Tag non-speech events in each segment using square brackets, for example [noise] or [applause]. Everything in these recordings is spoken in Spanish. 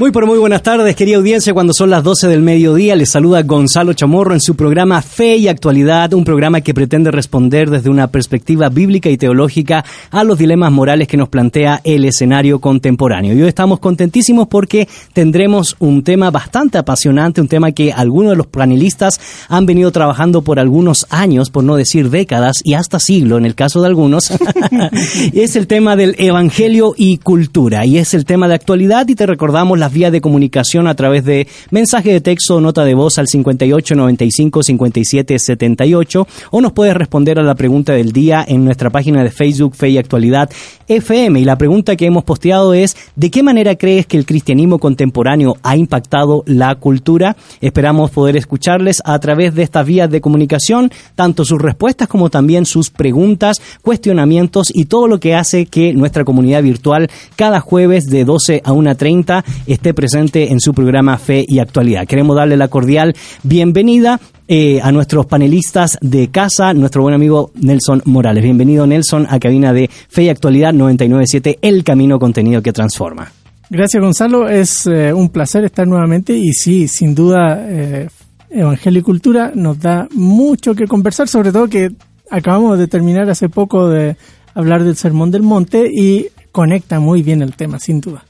Muy pero muy buenas tardes, querida audiencia. Cuando son las 12 del mediodía, les saluda Gonzalo Chamorro en su programa Fe y Actualidad, un programa que pretende responder desde una perspectiva bíblica y teológica a los dilemas morales que nos plantea el escenario contemporáneo. Y hoy estamos contentísimos porque tendremos un tema bastante apasionante, un tema que algunos de los panelistas han venido trabajando por algunos años, por no decir décadas y hasta siglo en el caso de algunos. [laughs] es el tema del Evangelio y cultura. Y es el tema de actualidad y te recordamos las vías de comunicación a través de mensaje de texto o nota de voz al 58 95 57 78 o nos puedes responder a la pregunta del día en nuestra página de Facebook Fe y Actualidad FM. Y la pregunta que hemos posteado es ¿de qué manera crees que el cristianismo contemporáneo ha impactado la cultura? Esperamos poder escucharles a través de estas vías de comunicación, tanto sus respuestas como también sus preguntas, cuestionamientos y todo lo que hace que nuestra comunidad virtual cada jueves de 12 a 1.30 esté presente en su programa Fe y Actualidad. Queremos darle la cordial bienvenida eh, a nuestros panelistas de casa, nuestro buen amigo Nelson Morales. Bienvenido Nelson a cabina de Fe y Actualidad 997, el camino contenido que transforma. Gracias Gonzalo, es eh, un placer estar nuevamente y sí, sin duda, eh, Evangelio y Cultura nos da mucho que conversar, sobre todo que acabamos de terminar hace poco de hablar del Sermón del Monte y conecta muy bien el tema, sin duda.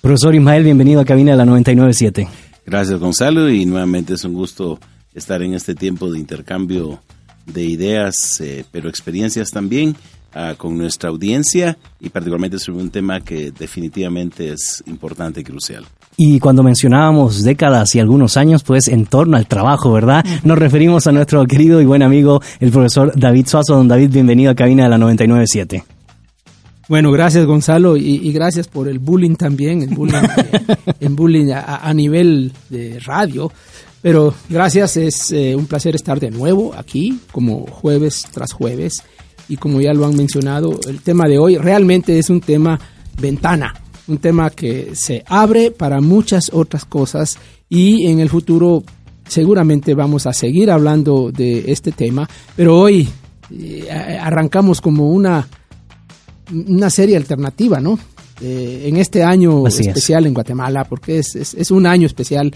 Profesor Ismael, bienvenido a Cabina de la 997. Gracias, Gonzalo, y nuevamente es un gusto estar en este tiempo de intercambio de ideas, eh, pero experiencias también uh, con nuestra audiencia y particularmente sobre un tema que definitivamente es importante y crucial. Y cuando mencionábamos décadas y algunos años, pues en torno al trabajo, ¿verdad? Nos referimos a nuestro querido y buen amigo, el profesor David Suazo. Don David, bienvenido a Cabina de la 997. Bueno, gracias Gonzalo y, y, gracias por el bullying también, el bullying, [laughs] en bullying a, a, nivel de radio. Pero gracias, es eh, un placer estar de nuevo aquí, como jueves tras jueves. Y como ya lo han mencionado, el tema de hoy realmente es un tema ventana, un tema que se abre para muchas otras cosas y en el futuro seguramente vamos a seguir hablando de este tema. Pero hoy eh, arrancamos como una una serie alternativa, ¿no? Eh, en este año Así especial es. en Guatemala, porque es, es, es, un año especial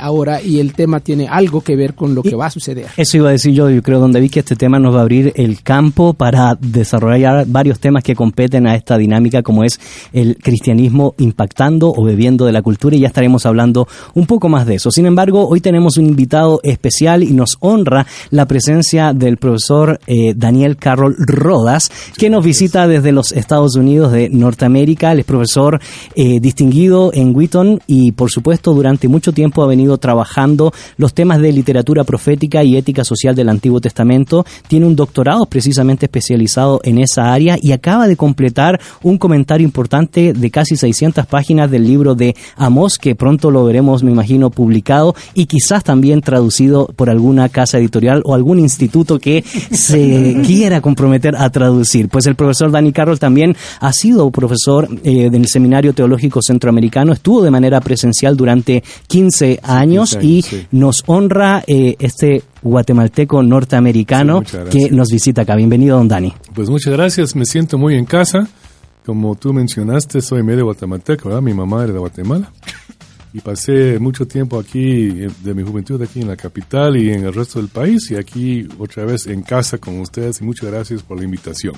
ahora y el tema tiene algo que ver con lo y que va a suceder. Eso iba a decir yo, yo creo, donde vi que este tema nos va a abrir el campo para desarrollar varios temas que competen a esta dinámica, como es el cristianismo impactando o bebiendo de la cultura, y ya estaremos hablando un poco más de eso. Sin embargo, hoy tenemos un invitado especial y nos honra la presencia del profesor eh, Daniel Carroll Rodas, que nos visita desde los Estados Unidos de Norteamérica. Él es profesor eh, distinguido en Wheaton y, por supuesto, durante mucho tiempo ha venido trabajando los temas de literatura profética y ética social del Antiguo Testamento. Tiene un doctorado precisamente especializado en esa área y acaba de completar un comentario importante de casi 600 páginas del libro de Amós, que pronto lo veremos, me imagino, publicado y quizás también traducido por alguna casa editorial o algún instituto que se [laughs] quiera comprometer a traducir. Pues el profesor Dani Carroll también ha sido profesor eh, del Seminario Teológico Centroamericano, estuvo de manera presencial durante 15 años y sí. nos honra eh, este guatemalteco norteamericano sí, que nos visita acá. Bienvenido, don Dani. Pues muchas gracias, me siento muy en casa. Como tú mencionaste, soy medio guatemalteco, ¿verdad? Mi mamá era de Guatemala. Y pasé mucho tiempo aquí, de mi juventud aquí en la capital y en el resto del país, y aquí otra vez en casa con ustedes, y muchas gracias por la invitación.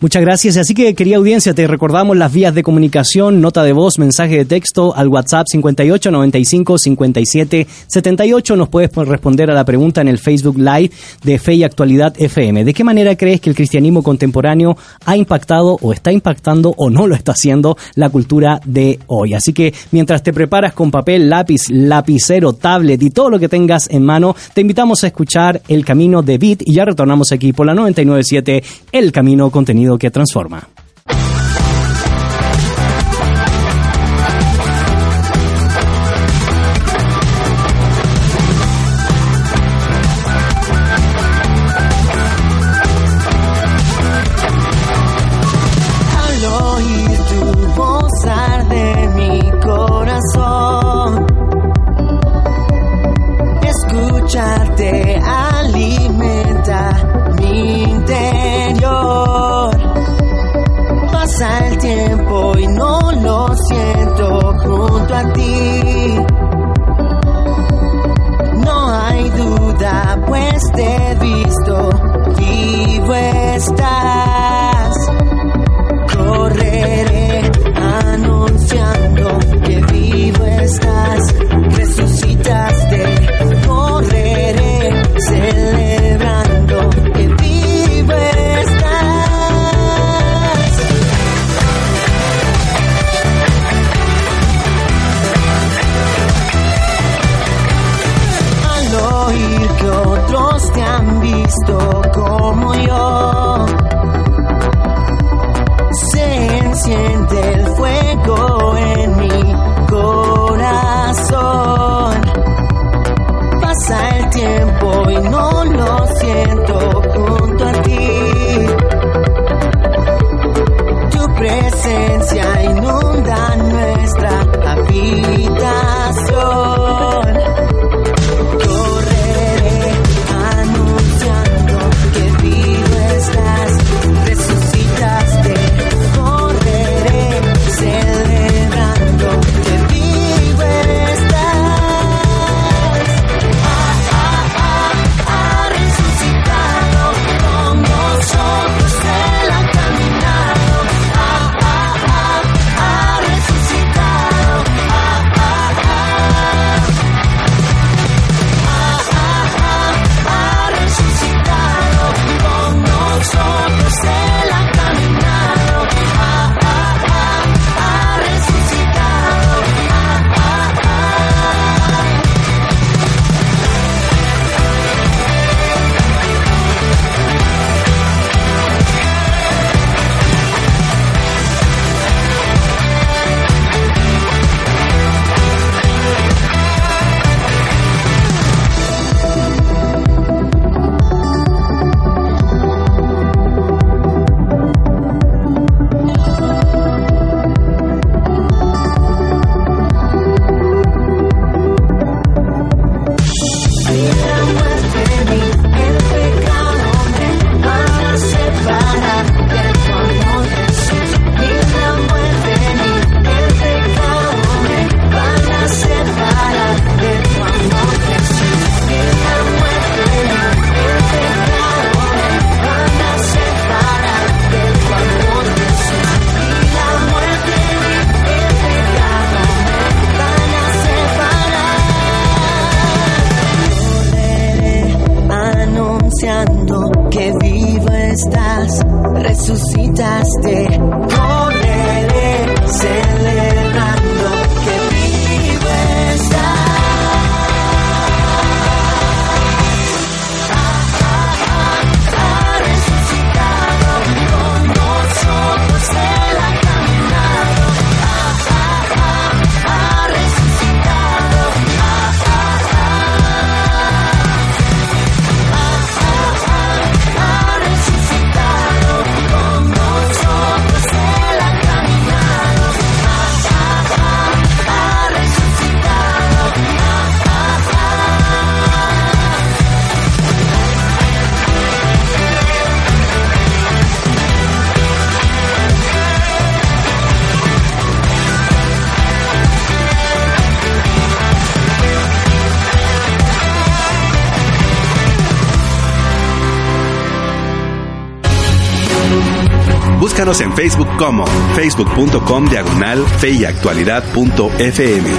Muchas gracias. Así que, querida audiencia, te recordamos las vías de comunicación, nota de voz, mensaje de texto al WhatsApp 58 95 57 78. Nos puedes responder a la pregunta en el Facebook Live de Fe y Actualidad FM. ¿De qué manera crees que el cristianismo contemporáneo ha impactado o está impactando o no lo está haciendo la cultura de hoy? Así que, mientras te preparas con papel, lápiz, lapicero, tablet y todo lo que tengas en mano, te invitamos a escuchar El Camino de Beat y ya retornamos aquí por la 997, El Camino Contenido que Transforma. Que vivo estás, resucitaste. Correré En Facebook como facebook.com diagonal feyactualidad.fm.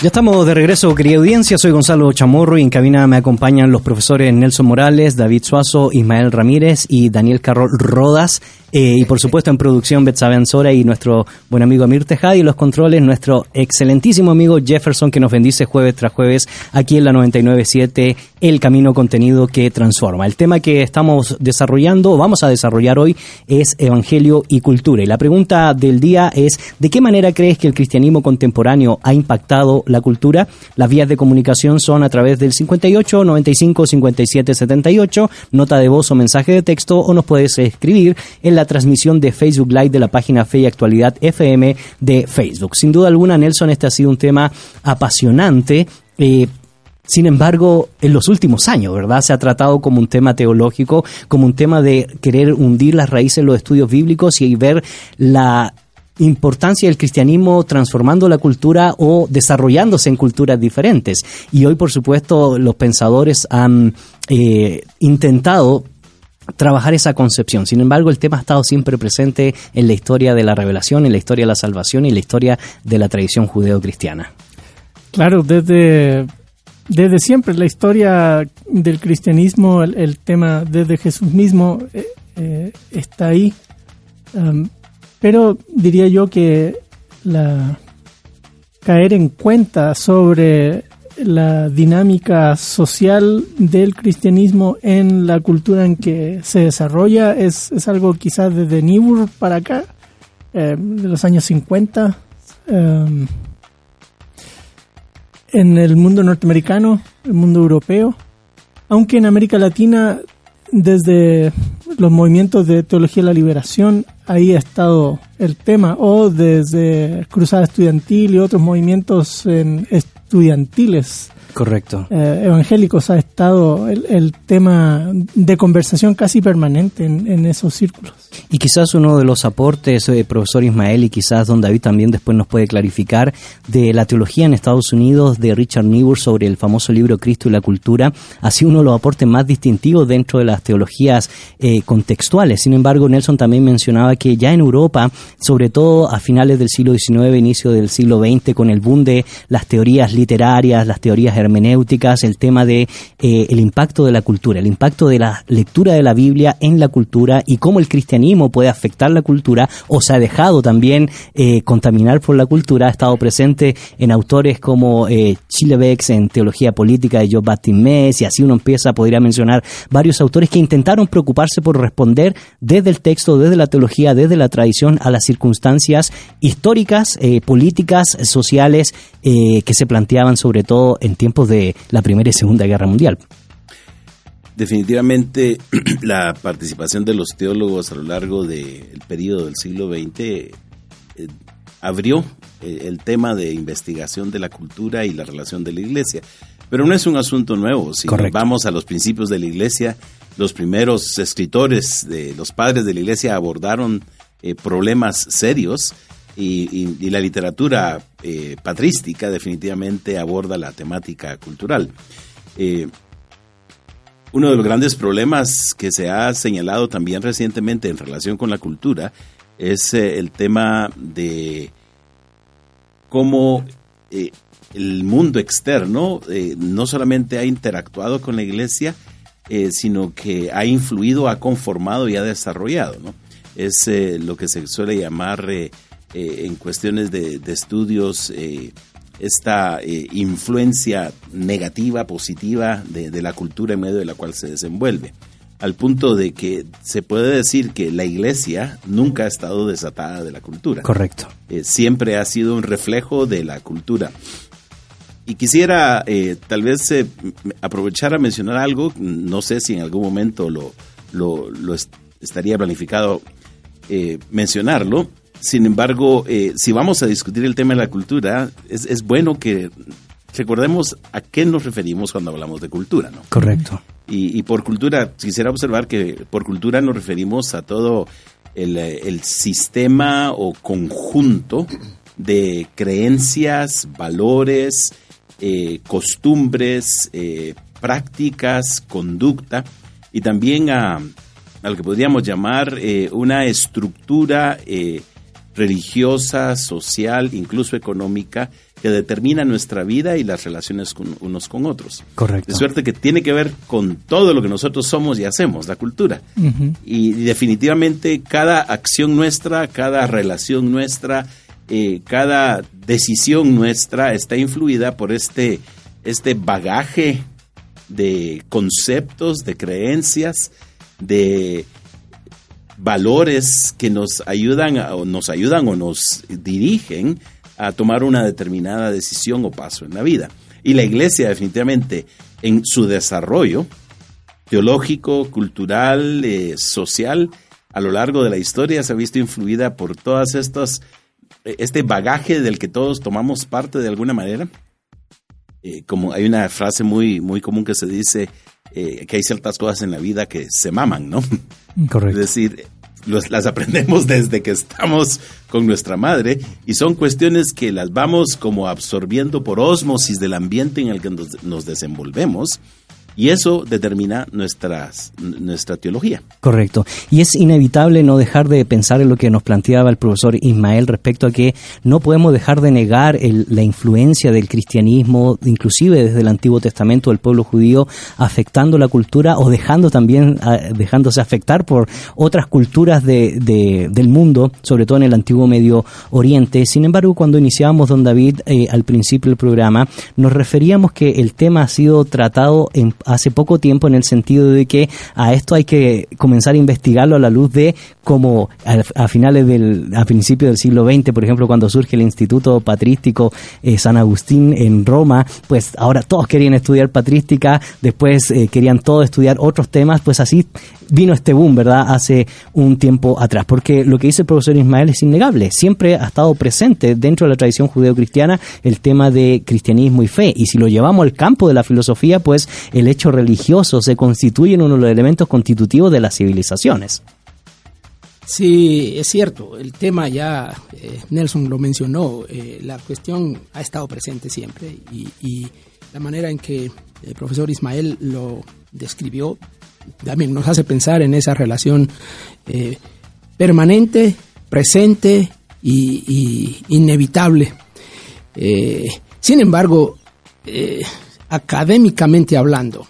Ya estamos de regreso, querida audiencia. Soy Gonzalo Chamorro y en cabina me acompañan los profesores Nelson Morales, David Suazo, Ismael Ramírez y Daniel Carroll Rodas. Eh, y por supuesto en producción Betsabe Ansora y nuestro buen amigo Amir Tejada y los controles nuestro excelentísimo amigo Jefferson que nos bendice jueves tras jueves aquí en la 997 El Camino Contenido que Transforma. El tema que estamos desarrollando, vamos a desarrollar hoy, es Evangelio y Cultura. Y la pregunta del día es, ¿de qué manera crees que el cristianismo contemporáneo ha impactado la cultura? Las vías de comunicación son a través del 58 95 57 78, nota de voz o mensaje de texto, o nos puedes escribir en la transmisión de Facebook Live de la página Fe y Actualidad FM de Facebook. Sin duda alguna, Nelson, este ha sido un tema apasionante. Eh, sin embargo, en los últimos años, ¿verdad? Se ha tratado como un tema teológico, como un tema de querer hundir las raíces en los estudios bíblicos y ver la importancia del cristianismo transformando la cultura o desarrollándose en culturas diferentes. Y hoy, por supuesto, los pensadores han eh, intentado trabajar esa concepción. Sin embargo, el tema ha estado siempre presente en la historia de la revelación, en la historia de la salvación y en la historia de la tradición judeo-cristiana. Claro, desde, desde siempre la historia del cristianismo, el, tema desde Jesús mismo eh, eh, está ahí. Pero diría yo que la caer en cuenta sobre la dinámica social del cristianismo en la cultura en que se desarrolla es, es algo quizás desde Niebuhr para acá, eh, de los años 50. um, en el mundo norteamericano, el mundo europeo, aunque en América Latina, desde los movimientos de teología de la liberación, ahí ha estado el tema, o desde Cruzada Estudiantil y otros movimientos en estudiantiles Correcto. eh, evangélicos, ha estado el, el tema de conversación casi permanente en, en esos círculos. Y quizás uno de los aportes, eh, profesor Ismael, y quizás don David también después nos puede clarificar, de la teología en Estados Unidos de Richard Niebuhr sobre el famoso libro Cristo y la cultura, ha sido uno de los aportes más distintivos dentro de las teologías eh, contextuales. Sin embargo, Nelson también mencionaba que ya en Europa, sobre todo a finales del siglo XIX, inicio del siglo XX, con el boom de las teorías literarias, las teorías hermenéuticas, el tema de eh, el impacto de la cultura, el impacto de la lectura de la Biblia en la cultura y cómo el cristianismo puede afectar la cultura o se ha dejado también eh, contaminar por la cultura, ha estado presente en autores como eh, Chilebex en Teología Política de Job Baptist y así uno empieza, podría mencionar varios autores que intentaron preocuparse por responder desde el texto, desde la teología, desde la tradición a las circunstancias históricas, eh, políticas, sociales que se planteaban sobre todo en tiempos de la Primera y Segunda Guerra Mundial. Definitivamente [clears throat] la participación de los teólogos a lo largo del periodo del siglo XX eh, abrió eh, el tema de investigación de la cultura y la relación de la iglesia. Pero no es un asunto nuevo. Si vamos a los principios de la iglesia, los primeros escritores, de los padres de la iglesia abordaron eh, problemas serios y, y- y la literatura eh, patrística definitivamente aborda la temática cultural. Eh, uno de los grandes problemas que se ha señalado también recientemente en relación con la cultura es eh, el tema de cómo eh, el mundo externo no solamente ha interactuado con la iglesia, sino que ha influido, ha conformado y ha desarrollado. ¿no? Es lo que se suele llamar eh, en cuestiones de, de estudios eh, esta eh, influencia negativa, positiva de, de la cultura en medio de la cual se desenvuelve. Al punto de que se puede decir que la iglesia nunca ha estado desatada de la cultura Correcto. siempre ha sido un reflejo de la cultura. Y quisiera tal vez aprovechar a mencionar algo, no sé si en algún momento lo, lo, lo est- estaría planificado mencionarlo, sin embargo, eh, si vamos a discutir el tema de la cultura, es, es bueno que recordemos a qué nos referimos cuando hablamos de cultura, ¿no? Correcto. Y, y por cultura, quisiera observar que por cultura nos referimos a todo el, eh, el sistema o conjunto de creencias, valores, eh, costumbres, eh, prácticas, conducta y también a, a lo que podríamos llamar eh, una estructura religiosa, social, incluso económica, que determina nuestra vida y las relaciones con unos con otros. Correcto. De suerte que tiene que ver con todo lo que nosotros somos y hacemos, la cultura. Y definitivamente cada acción nuestra, cada relación nuestra, eh, cada decisión nuestra está influida por este, este bagaje de conceptos, de creencias, de valores que nos ayudan o nos ayudan o nos dirigen a tomar una determinada decisión o paso en la vida. Y la iglesia definitivamente en su desarrollo teológico, cultural, eh, social, a lo largo de la historia se ha visto influida por todas estas, eh, este bagaje del que todos tomamos parte de alguna manera. Eh, como hay una frase muy, muy común que se dice eh, que hay ciertas cosas en la vida que se maman, ¿no? Correcto. Es decir, los- las aprendemos desde que estamos con nuestra madre y son cuestiones que las vamos como absorbiendo por ósmosis del ambiente en el que nos, nos desenvolvemos y eso determina nuestras, nuestra teología. Correcto. Y es inevitable no dejar de pensar en lo que nos planteaba el profesor Ismael respecto a que no podemos dejar de negar el- la influencia del cristianismo, inclusive desde el Antiguo Testamento del pueblo judío, afectando la cultura o dejando también, ah, dejándose afectar por otras culturas de- de- del mundo, sobre todo en el Antiguo Medio Oriente. Sin embargo, cuando iniciábamos, don David, eh, al principio del programa, nos referíamos que el tema ha sido tratado en- hace poco tiempo en el sentido de que a esto hay que comenzar a investigarlo a la luz de cómo a, finales del, a principios del siglo XX, por ejemplo, cuando surge el Instituto Patrístico eh, San Agustín en Roma, pues ahora todos querían estudiar patrística, después eh, querían todos estudiar otros temas, pues así vino este boom, ¿verdad? Hace un tiempo atrás, porque lo que dice el profesor Ismael es innegable, siempre ha estado presente dentro de la tradición judeocristiana el tema de cristianismo y fe, y si lo llevamos al campo de la filosofía, pues el hecho religioso se constituye en uno de los elementos constitutivos de las civilizaciones. Sí, es cierto, el tema ya, eh, Nelson lo mencionó, eh, la cuestión ha estado presente siempre y, y la manera en que el profesor Ismael lo describió también nos hace pensar en esa relación eh, permanente, presente y, y inevitable. Eh, sin embargo, eh, académicamente hablando,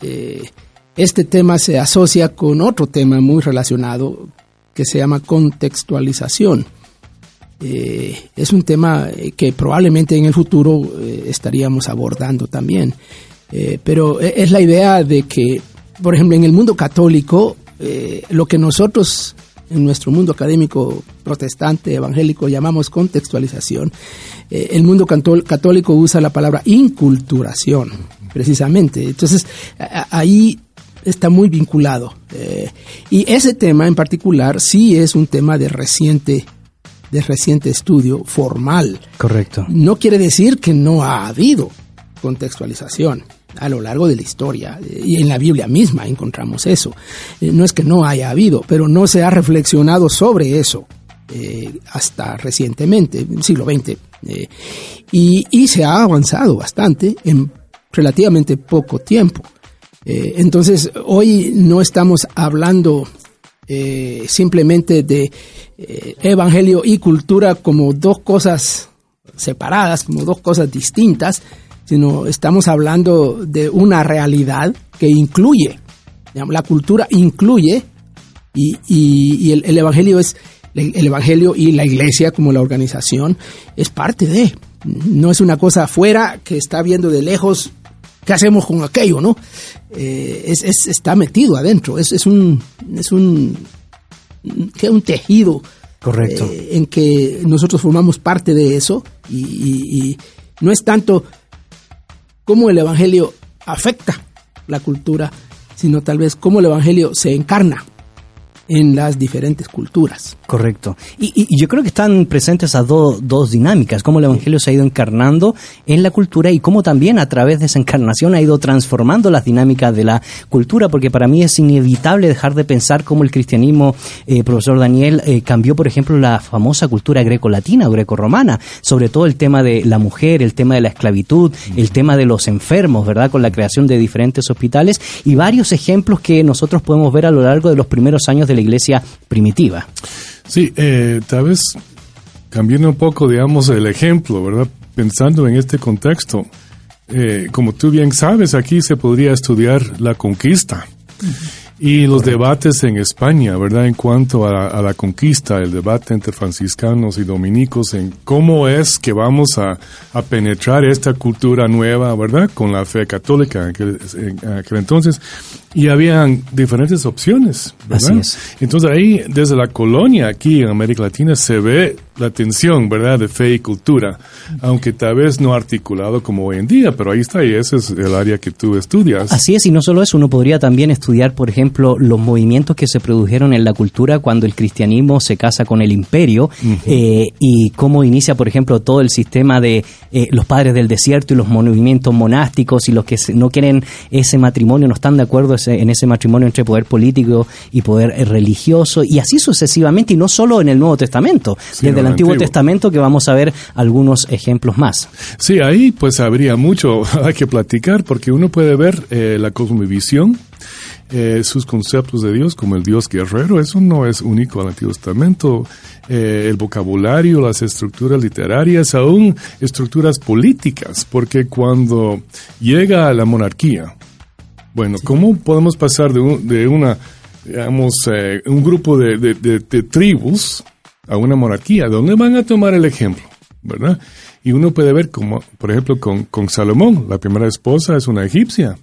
eh, este tema se asocia con otro tema muy relacionado que se llama contextualización. Eh, es un tema eh, que probablemente en el futuro estaríamos abordando también. Pero es la idea de que, por ejemplo, en el mundo católico, lo que nosotros en nuestro mundo académico protestante, evangélico, llamamos contextualización, eh, el mundo cató- católico usa la palabra inculturación, precisamente. Entonces, a- a- ahí está muy vinculado. Eh, y ese tema en particular sí es un tema de reciente, de reciente estudio formal. Correcto. No quiere decir que no ha habido contextualización a lo largo de la historia eh, y en la Biblia misma encontramos eso. Eh, no es que no haya habido, pero no se ha reflexionado sobre eso eh, hasta recientemente, siglo XX. eh, y, y se ha avanzado bastante en relativamente poco tiempo. Entonces, hoy no estamos hablando simplemente de evangelio y cultura como dos cosas separadas, como dos cosas distintas, sino estamos hablando de una realidad que incluye, digamos, la cultura incluye y, y- y el, el evangelio es el, el evangelio y la iglesia como la organización es parte de, no es una cosa afuera que está viendo de lejos qué hacemos con aquello, ¿no? Eh, es, es- está metido adentro, es, es un es un que un tejido Correcto. eh, en que nosotros formamos parte de eso y, y- y no es tanto cómo el Evangelio afecta la cultura, sino tal vez cómo el Evangelio se encarna en las diferentes culturas. Correcto. Y, yo creo que están presentes esas do- dos dinámicas, cómo el Evangelio se ha ido encarnando en la cultura y cómo también a través de esa encarnación ha ido transformando las dinámicas de la cultura, porque para mí es inevitable dejar de pensar cómo el cristianismo, eh, profesor Daniel, eh, cambió, por ejemplo, la famosa cultura greco-latina o greco-romana, sobre todo el tema de la mujer, el tema de la esclavitud, el tema de los enfermos, ¿verdad? Con la creación de diferentes hospitales y varios ejemplos que nosotros podemos ver a lo largo de los primeros años de la iglesia primitiva. Sí, eh, tal vez cambiando un poco, digamos, el ejemplo, ¿verdad? Pensando en este contexto, eh, como tú bien sabes, aquí se podría estudiar la conquista y los debates en España, ¿verdad? En cuanto a, a la conquista, el debate entre franciscanos y dominicos en cómo es que vamos a, a penetrar esta cultura nueva, ¿verdad? Con la fe católica en aquel, en aquel entonces. Y habían diferentes opciones, ¿verdad? Así es. Entonces ahí, desde la colonia aquí en América Latina, se ve la tensión, ¿verdad?, de fe y cultura, aunque tal vez no articulado como hoy en día, pero ahí está, y ese es el área que tú estudias. Así es, y no solo eso, uno podría también estudiar, por ejemplo, los movimientos que se produjeron en la cultura cuando el cristianismo se casa con el imperio eh, y cómo inicia, por ejemplo, todo el sistema de eh, los padres del desierto y los movimientos monásticos y los que no quieren ese matrimonio, no están de acuerdo ese- en ese matrimonio entre poder político y poder eh, religioso, y así sucesivamente, y no solo en el Nuevo Testamento, Sí, desde el el Antiguo Antiguo. Testamento que vamos a ver algunos ejemplos más. Sí, ahí pues habría mucho [laughs] hay que platicar porque uno puede ver eh, la cosmovisión, eh, sus conceptos de Dios como el Dios guerrero, eso no es único al Antiguo Testamento, eh, el vocabulario, las estructuras literarias, aún estructuras políticas, porque cuando llega la monarquía, bueno, ¿cómo podemos pasar de, un- de una, digamos, eh, un grupo de, de- tribus a una monarquía? ¿De dónde van a tomar el ejemplo? ¿Verdad? Y uno puede ver como, por ejemplo, con, con Salomón, la primera esposa es una egipcia,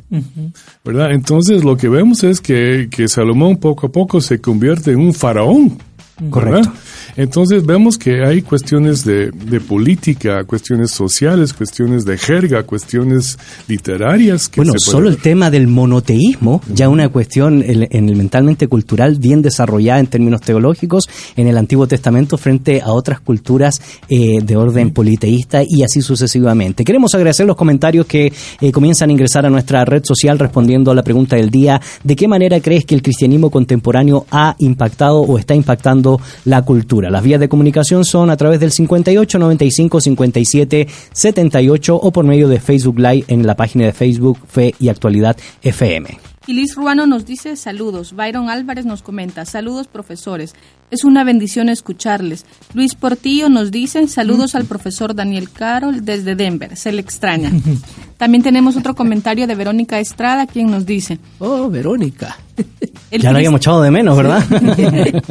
¿verdad? Entonces lo que vemos es que, que Salomón poco a poco se convierte en un faraón. ¿Verdad? Correcto. Entonces vemos que hay cuestiones de, de política, cuestiones sociales, cuestiones de jerga, cuestiones literarias. Que Bueno, se solo el tema del monoteísmo, ya una cuestión en el mentalmente cultural bien desarrollada en términos teológicos en el Antiguo Testamento frente a otras culturas eh, de orden politeísta y así sucesivamente. Queremos agradecer los comentarios que eh, comienzan a ingresar a nuestra red social respondiendo a la pregunta del día, ¿de qué manera crees que el cristianismo contemporáneo ha impactado o está impactando la cultura? Las vías de comunicación son a través del 58 95 57 78 o por medio de Facebook Live en la página de Facebook Fe y Actualidad FM. Y Liz Ruano nos dice saludos. Byron Álvarez nos comenta saludos profesores. Es una bendición escucharles. Luis Portillo nos dice saludos al profesor Daniel Carol desde Denver. Se le extraña. [laughs] También tenemos otro comentario de Verónica Estrada quien nos dice. Oh, Verónica. "El ya lo habíamos echado de menos, ¿verdad? [laughs]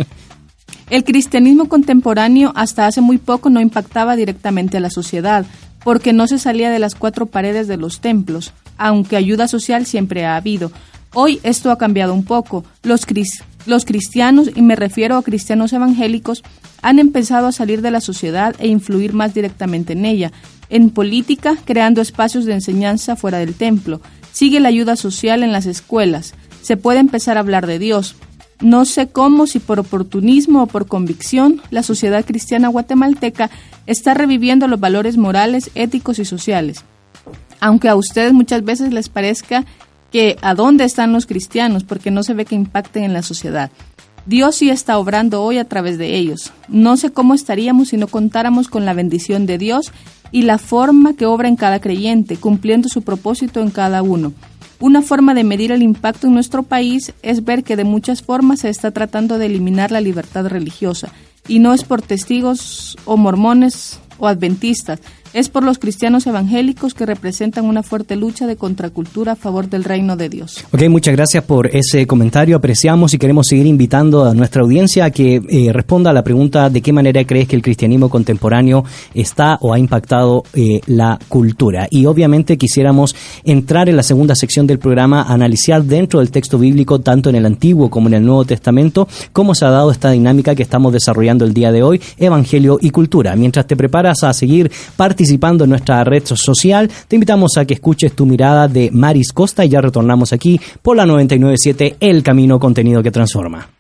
El cristianismo contemporáneo hasta hace muy poco no impactaba directamente a la sociedad, porque no se salía de las cuatro paredes de los templos, aunque ayuda social siempre ha habido. Hoy esto ha cambiado un poco. Los, cris- los cristianos, y me refiero a cristianos evangélicos, han empezado a salir de la sociedad e influir más directamente en ella, en política, creando espacios de enseñanza fuera del templo. Sigue la ayuda social en las escuelas. Se puede empezar a hablar de Dios, no sé cómo, si por oportunismo o por convicción, la sociedad cristiana guatemalteca está reviviendo los valores morales, éticos y sociales. Aunque a ustedes muchas veces les parezca que a dónde están los cristianos, porque no se ve que impacten en la sociedad. Dios sí está obrando hoy a través de ellos. No sé cómo estaríamos si no contáramos con la bendición de Dios y la forma que obra en cada creyente, cumpliendo su propósito en cada uno. Una forma de medir el impacto en nuestro país es ver que de muchas formas se está tratando de eliminar la libertad religiosa, y no es por testigos o mormones o adventistas, es por los cristianos evangélicos que representan una fuerte lucha de contracultura a favor del reino de Dios. Ok, muchas gracias por ese comentario. Apreciamos y queremos seguir invitando a nuestra audiencia a que eh, responda a la pregunta de qué manera crees que el cristianismo contemporáneo está o ha impactado eh, la cultura. Y obviamente quisiéramos entrar en la segunda sección del programa analizar dentro del texto bíblico, tanto en el Antiguo como en el Nuevo Testamento, cómo se ha dado esta dinámica que estamos desarrollando el día de hoy, Evangelio y Cultura. Mientras te preparas a seguir participando en nuestra red social, te invitamos a que escuches tu mirada de Maris Costa y ya retornamos aquí por la 997 El Camino Contenido que Transforma.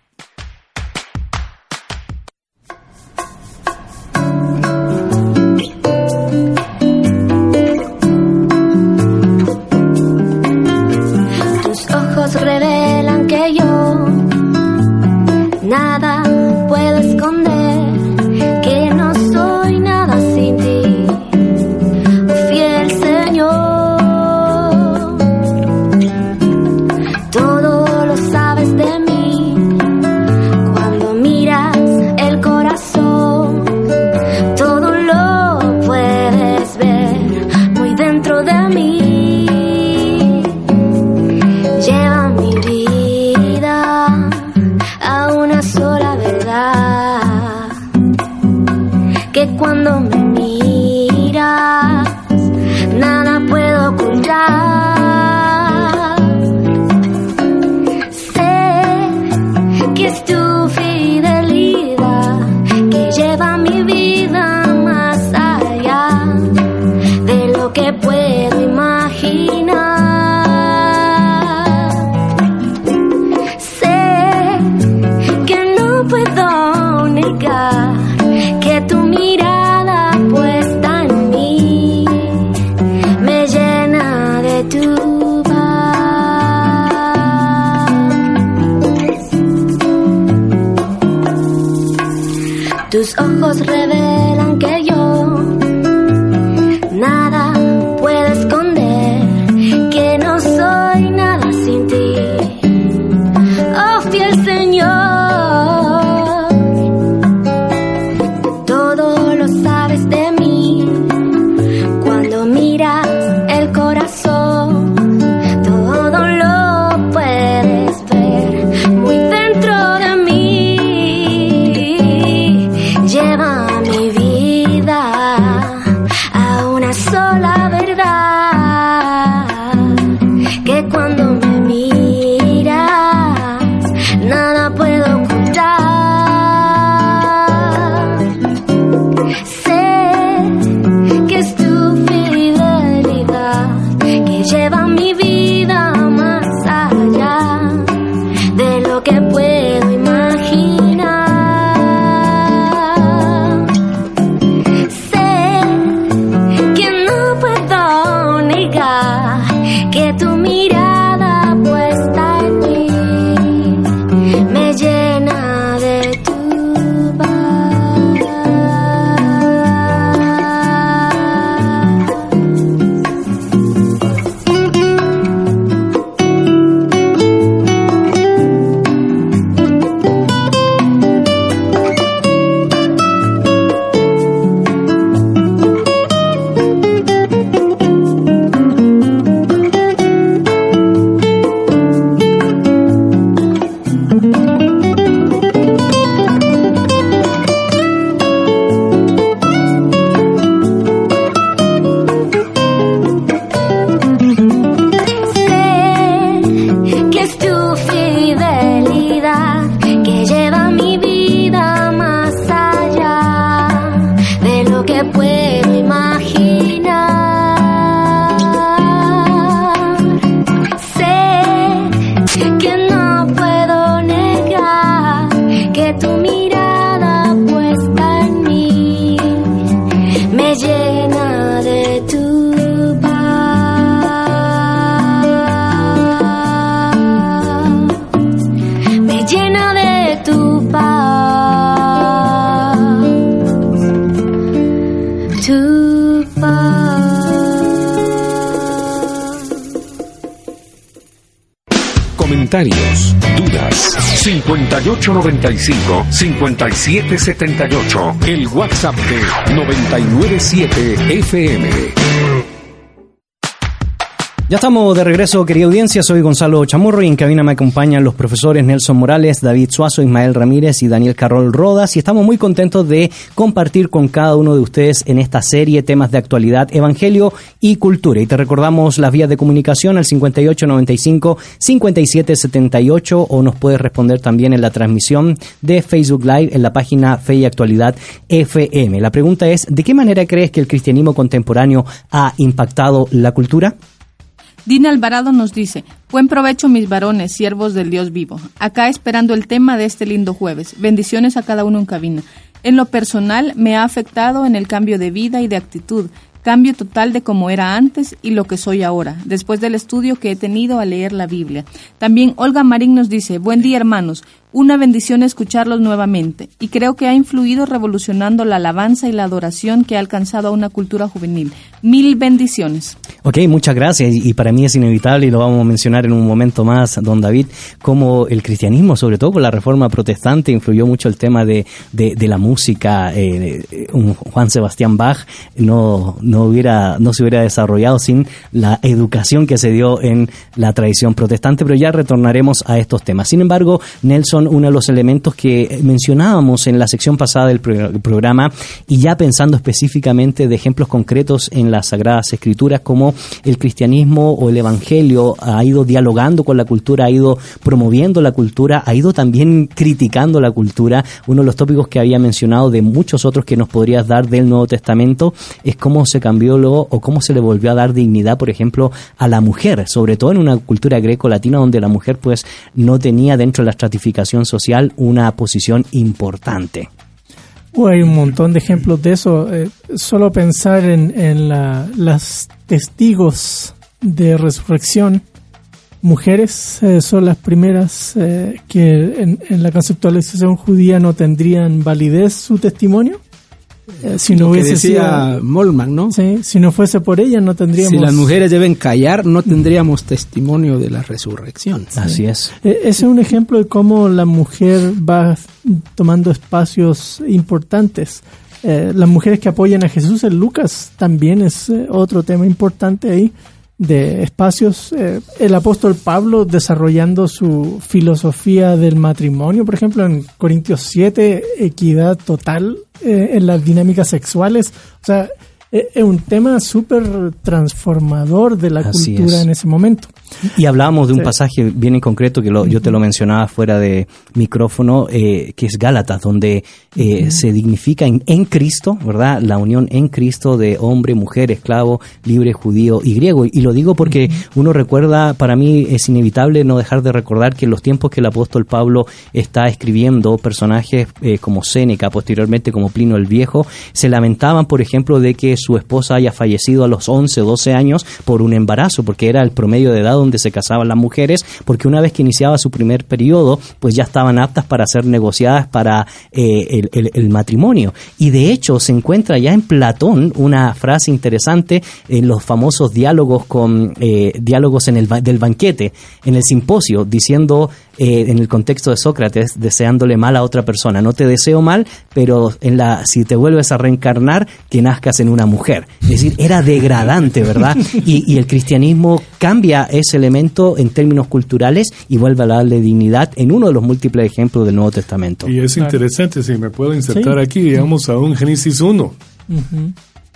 5895-5778. El WhatsApp de 997 FM. Ya estamos de regreso, querida audiencia. Soy Gonzalo Chamorro y en cabina me acompañan los profesores Nelson Morales, David Suazo, Ismael Ramírez y Daniel Carrol Rodas. Y estamos muy contentos de compartir con cada uno de ustedes en esta serie temas de actualidad, evangelio y cultura. Y te recordamos las vías de comunicación al 5895-5778 o nos puedes responder también en la transmisión de Facebook Live en la página Fe y Actualidad FM. La pregunta es, ¿de qué manera crees que el cristianismo contemporáneo ha impactado la cultura? Dina Alvarado nos dice, buen provecho mis varones, siervos del Dios vivo. Acá esperando el tema de este lindo jueves. Bendiciones a cada uno en cabina. En lo personal me ha afectado en el cambio de vida y de actitud, cambio total de cómo era antes y lo que soy ahora, después del estudio que he tenido al leer la Biblia. También Olga Marín nos dice, buen día hermanos, una bendición escucharlos nuevamente y creo que ha influido revolucionando la alabanza y la adoración que ha alcanzado a una cultura juvenil. Mil bendiciones. Ok, muchas gracias. Y para mí es inevitable, y lo vamos a mencionar en un momento más, don David, cómo el cristianismo, sobre todo con la reforma protestante, influyó mucho el tema de, de, de la música. Eh, un Juan Sebastián Bach no, no, hubiera, no se hubiera desarrollado sin la educación que se dio en la tradición protestante, pero ya retornaremos a estos temas. Sin embargo, Nelson, uno de los elementos que mencionábamos en la sección pasada del pro programa, y ya pensando específicamente de ejemplos concretos en las Sagradas Escrituras, como el cristianismo o el Evangelio ha ido dialogando con la cultura, ha ido promoviendo la cultura, ha ido también criticando la cultura. Uno de los tópicos que había mencionado de muchos otros que nos podrías dar del Nuevo Testamento es cómo se cambió luego o cómo se le volvió a dar dignidad, por ejemplo, a la mujer, sobre todo en una cultura greco-latina donde la mujer pues no tenía dentro de la estratificación social una posición importante. Uh, hay un montón de ejemplos de eso. Eh, solo pensar en, en la, las testigos de resurrección mujeres eh, son las primeras eh, que en, en la conceptualización judía no tendrían validez su testimonio. Eh, si no Lo que hubiese decía sido, Molman, ¿no? sí, si no fuese por ellas no tendríamos. Si las mujeres deben callar, no tendríamos testimonio de la resurrección. Así es. Eh, Ese es un ejemplo de cómo la mujer va tomando espacios importantes. Eh, las mujeres que apoyan a Jesús en Lucas también es eh, otro tema importante ahí de espacios. Eh, el apóstol Pablo desarrollando su filosofía del matrimonio, por ejemplo, en Corintios 7, equidad total eh, en las dinámicas sexuales. O sea, es un tema súper transformador de la Así cultura es. en ese momento. Y hablábamos de un Sí. pasaje bien en concreto que lo- yo te lo mencionaba fuera de micrófono, eh, que es Gálatas, donde eh, se dignifica en, en Cristo, ¿verdad? La unión en Cristo de hombre, mujer, esclavo, libre, judío y griego. Y lo digo porque uno recuerda, para mí es inevitable no dejar de recordar que en los tiempos que el apóstol Pablo está escribiendo personajes eh, como Séneca, posteriormente como Plino el Viejo, se lamentaban, por ejemplo, de que su esposa haya fallecido a los 11 o 12 años por un embarazo, porque era el promedio de edad donde se casaban las mujeres, porque una vez que iniciaba su primer periodo, pues ya estaban aptas para ser negociadas para eh, el, matrimonio. Y de hecho se encuentra ya en Platón una frase interesante en los famosos diálogos con eh, diálogos en el del banquete, en el simposio, diciendo eh, en el contexto de Sócrates, deseándole mal a otra persona. No te deseo mal, pero en la, si te vuelves a reencarnar, que nazcas en una mujer. Es decir, era degradante, ¿verdad? Y, y el cristianismo cambia ese elemento en términos culturales y vuelve a darle dignidad en uno de los múltiples ejemplos del Nuevo Testamento. Y es interesante, si me puedo insertar Sí. aquí, digamos a un Génesis 1.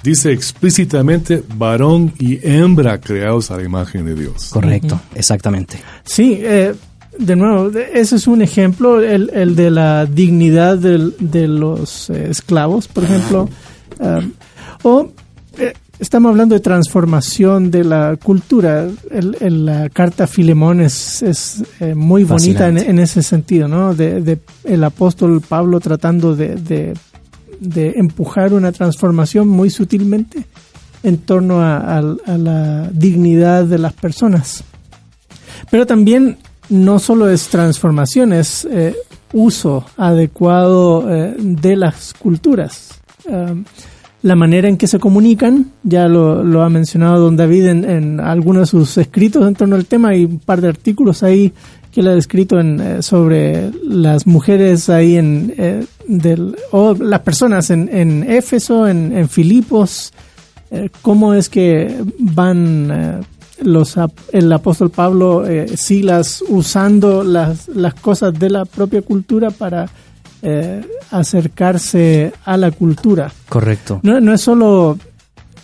Dice explícitamente varón y hembra creados a la imagen de Dios. Correcto, exactamente. Sí, eh, de nuevo, ese es un ejemplo, el, el de la dignidad del- de los eh, esclavos, por ejemplo. Um, o eh, estamos hablando de transformación de la cultura. El, el- la carta Filemón es, es eh, muy bonita en, en ese sentido, ¿no? De, de el apóstol Pablo tratando de, de, de empujar una transformación muy sutilmente en torno a, a- a la dignidad de las personas. Pero también no solo es transformación, es eh, uso adecuado eh, de las culturas. Um, la manera en que se comunican, ya lo, ha mencionado don David en, en algunos de sus escritos en torno al tema, hay un par de artículos ahí que él ha escrito en, eh, sobre las mujeres ahí en, del, o las personas en, en Éfeso, en, en Filipos, cómo es que van los el apóstol Pablo eh, Silas usando las, las cosas de la propia cultura para eh, acercarse a la cultura. Correcto. No, no es solo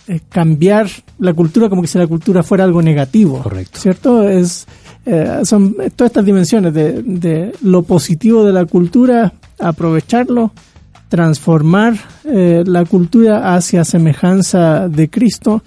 eh, cambiar la cultura como que si la cultura fuera algo negativo. Correcto. ¿Cierto? Es, eh, son todas estas dimensiones de, de lo positivo de la cultura, aprovecharlo, transformar la cultura hacia semejanza de Cristo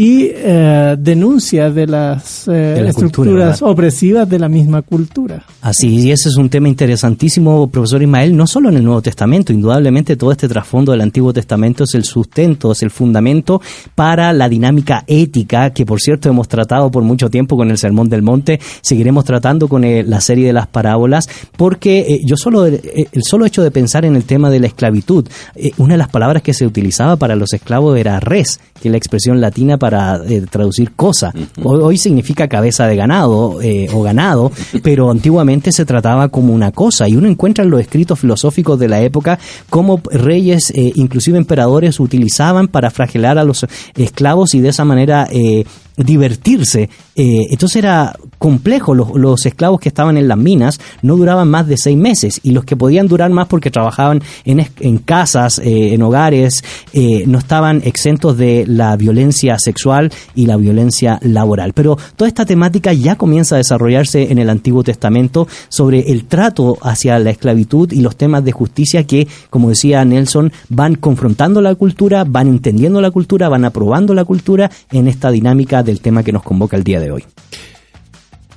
y eh, denuncia de las eh, De la cultura, estructuras ¿verdad? opresivas de la misma cultura. Así, y ese es un tema interesantísimo, profesor Ismael, no solo en el Nuevo Testamento, indudablemente todo este trasfondo del Antiguo Testamento es el sustento, es el fundamento para la dinámica ética, que por cierto hemos tratado por mucho tiempo con el Sermón del Monte, seguiremos tratando con eh, la serie de las parábolas, porque eh, yo solo, eh, el solo hecho de pensar en el tema de la esclavitud, eh, una de las palabras que se utilizaba para los esclavos era res, que es la expresión latina para eh, traducir cosa. Hoy, hoy significa cabeza de ganado eh, o ganado, [laughs] pero antiguamente se trataba como una cosa. Y uno encuentra en los escritos filosóficos de la época cómo reyes, eh, inclusive emperadores, utilizaban para fragelar a los esclavos y de esa manera eh, divertirse. Eh, entonces era complejo. Los, los esclavos que estaban en las minas no duraban más de seis meses y los que podían durar más porque trabajaban en, en casas, eh, en hogares, eh, no estaban exentos de la violencia sexual y la violencia laboral. Pero toda esta temática ya comienza a desarrollarse en el Antiguo Testamento sobre el trato hacia la esclavitud y los temas de justicia que, como decía Nelson, van confrontando la cultura, van entendiendo la cultura, van aprobando la cultura en esta dinámica del tema que nos convoca el día de hoy.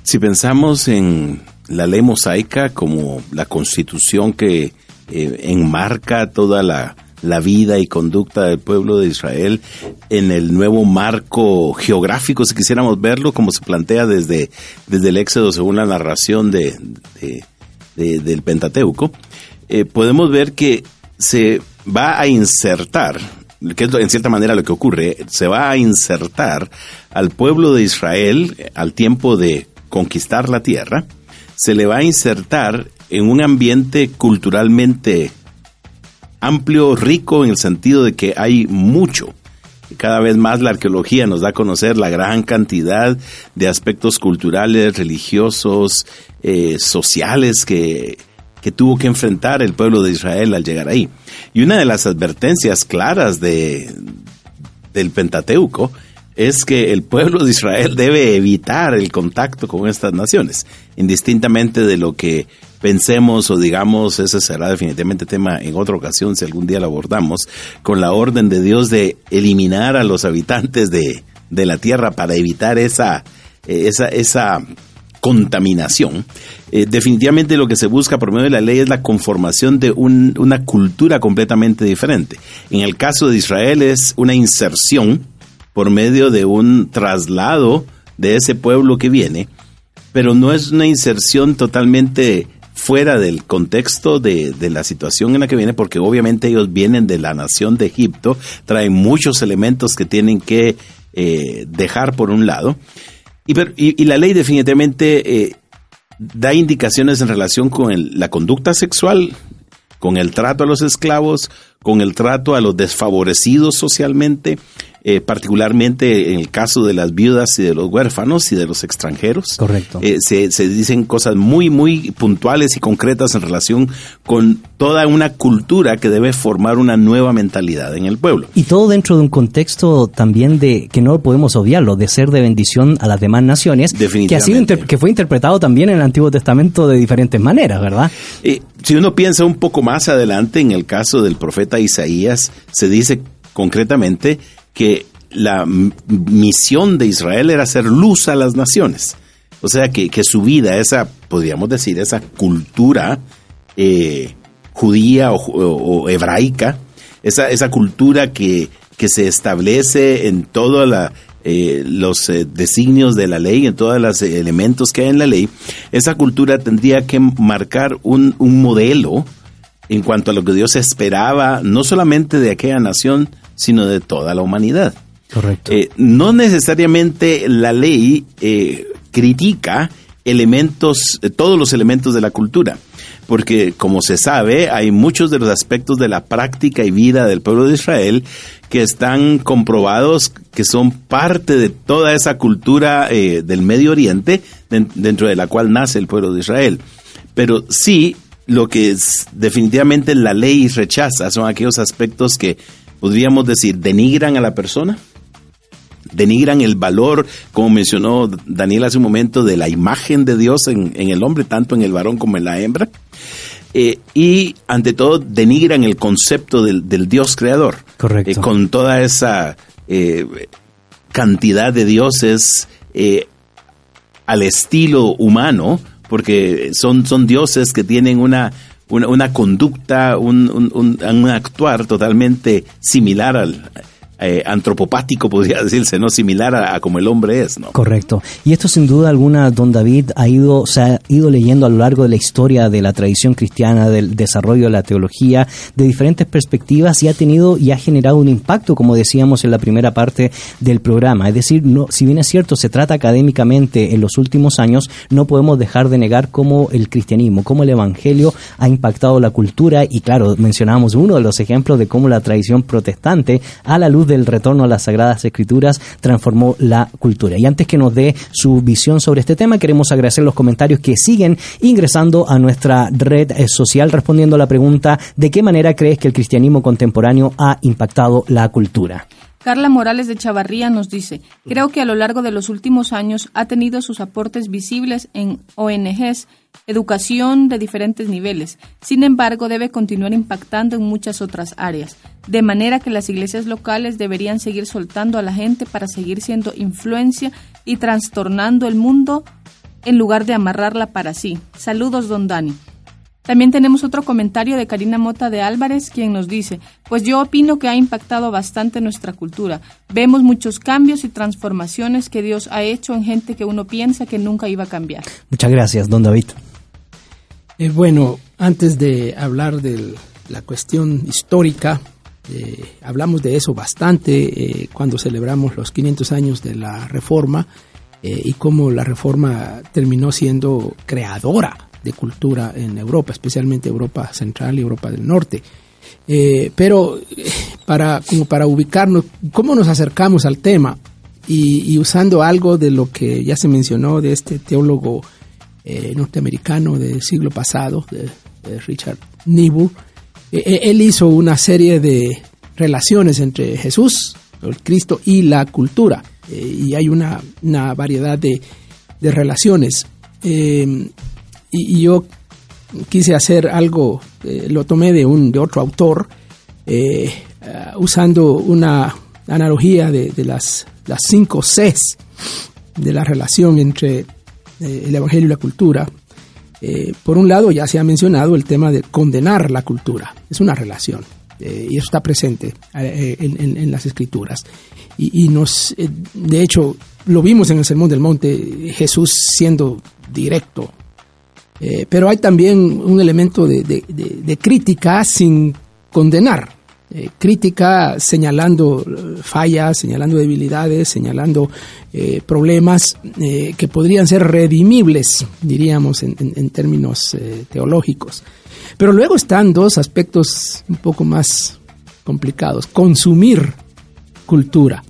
Si pensamos en la ley mosaica como la constitución que eh, enmarca toda la, la vida y conducta del pueblo de Israel en el nuevo marco geográfico, si quisiéramos verlo, como se plantea desde, desde el Éxodo según la narración de, de- de- del Pentateuco, eh, podemos ver que se va a insertar, que es en cierta manera lo que ocurre, se va a insertar al pueblo de Israel eh, al tiempo de conquistar la tierra, se le va a insertar en un ambiente culturalmente amplio, rico, en el sentido de que hay mucho. Cada vez más la arqueología nos da a conocer la gran cantidad de aspectos culturales, religiosos, eh, sociales que, que tuvo que enfrentar el pueblo de Israel al llegar ahí. Y una de las advertencias claras de, del Pentateuco es que el pueblo de Israel debe evitar el contacto con estas naciones, indistintamente de lo que pensemos o digamos, ese será definitivamente tema en otra ocasión si algún día lo abordamos, con la orden de Dios de eliminar a los habitantes de, de la tierra para evitar esa, eh, esa, esa contaminación. Eh, definitivamente lo que se busca por medio de la ley es la conformación de un- una cultura completamente diferente. En el caso de Israel es una inserción por medio de un traslado de ese pueblo que viene, pero no es una inserción totalmente fuera del contexto de, la situación en la que viene, porque obviamente ellos vienen de la nación de Egipto, traen muchos elementos que tienen que eh, dejar por un lado, y, per- y- y la ley definitivamente eh, da indicaciones en relación con el- la conducta sexual, con el trato a los esclavos, con el trato a los desfavorecidos socialmente, eh, particularmente en el caso de las viudas y de los huérfanos y de los extranjeros. Correcto. Eh, se, se dicen cosas muy, muy puntuales y concretas en relación con toda una cultura que debe formar una nueva mentalidad en el pueblo. Y todo dentro de un contexto también de que no podemos obviarlo, de ser de bendición a las demás naciones, que, ha sido Definitivamente. inter- que fue interpretado también en el Antiguo Testamento de diferentes maneras, ¿verdad? Eh, si uno piensa un poco más adelante, en el caso del profeta Isaías, se dice concretamente que la misión de Israel era hacer luz a las naciones. O sea, que, que su vida, esa, podríamos decir, esa cultura eh, judía o, hebraica, esa, esa cultura que, que se establece en todos los eh, designios de la ley, en todos los eh, elementos que hay en la ley, esa cultura tendría que marcar un, un modelo en cuanto a lo que Dios esperaba, no solamente de aquella nación, sino de toda la humanidad. Correcto. Eh, no necesariamente la ley eh, critica elementos, eh, todos los elementos de la cultura, porque como se sabe, hay muchos de los aspectos de la práctica y vida del pueblo de Israel que están comprobados que son parte de toda esa cultura eh, del Medio Oriente den- dentro de la cual nace el pueblo de Israel. Pero sí, lo que es, definitivamente la ley rechaza son aquellos aspectos que podríamos decir denigran a la persona, denigran el valor, como mencionó Daniel hace un momento, de la imagen de Dios en, en el hombre, tanto en el varón como en la hembra. Eh, y ante todo denigran el concepto del, del Dios creador. Correcto. Eh, con toda esa eh, cantidad de dioses al estilo humano, porque son, son dioses que tienen una, una, una conducta, un, un, un- un actuar totalmente similar al eh, antropopático, podría [laughs] decirse, ¿no? Similar a, como el hombre es, ¿no? Correcto. Y esto sin duda alguna, don David, ha ido, se ha ido leyendo a lo largo de la historia de la tradición cristiana, del desarrollo de la teología, de diferentes perspectivas y ha tenido y ha generado un impacto, como decíamos en la primera parte del programa. Es decir, no, si bien es cierto, se trata académicamente en los últimos años, no podemos dejar de negar cómo el cristianismo, cómo el evangelio ha impactado la cultura y claro, mencionábamos uno de los ejemplos de cómo la tradición protestante, a la luz del retorno a las Sagradas Escrituras, transformó la cultura. Y antes que nos dé su visión sobre este tema, queremos agradecer los comentarios que siguen ingresando a nuestra red social respondiendo a la pregunta ¿de qué manera crees que el cristianismo contemporáneo ha impactado la cultura? Carla Morales de Chavarría nos dice, creo que a lo largo de los últimos años ha tenido sus aportes visibles en ONGs, educación de diferentes niveles. Sin embargo, debe continuar impactando en muchas otras áreas, de manera que las iglesias locales deberían seguir soltando a la gente para seguir siendo influencia y trastornando el mundo en lugar de amarrarla para sí. Saludos, don Dani. También tenemos otro comentario de Karina Mota de Álvarez, quien nos dice, pues yo opino que ha impactado bastante nuestra cultura. Vemos muchos cambios y transformaciones que Dios ha hecho en gente que uno piensa que nunca iba a cambiar. Muchas gracias, don David. Eh, bueno, antes de hablar de la cuestión histórica, eh, hablamos de eso bastante eh, cuando celebramos los 500 años de la Reforma eh, y cómo la Reforma terminó siendo creadora de cultura en Europa, especialmente Europa Central y Europa del Norte. Eh, pero eh, para, como para ubicarnos, ¿cómo nos acercamos al tema? Y, usando algo de lo que ya se mencionó de este teólogo eh, norteamericano del siglo pasado, de, Richard Niebuhr, él hizo una serie de relaciones entre Jesús, el Cristo, y la cultura. Y hay una, una variedad de, de relaciones. Y, y yo quise hacer algo, eh, lo tomé de, un, de otro autor, eh, ah, usando una analogía de, de las, las cinco Cs de la relación entre eh, el Evangelio y la cultura. Eh, por un lado, ya se ha mencionado el tema de condenar la cultura. Es una relación. eh, y eso está presente eh, en, en- en las escrituras. Y, y nos, de hecho, lo vimos en el Sermón del Monte, Jesús siendo directo. Eh, pero hay también un elemento de, de- de- crítica sin condenar. Eh, crítica señalando eh, fallas, señalando debilidades, señalando problemas que podrían ser redimibles, diríamos, en, en- términos teológicos. Pero luego están dos aspectos un poco más complicados. Consumir cultura.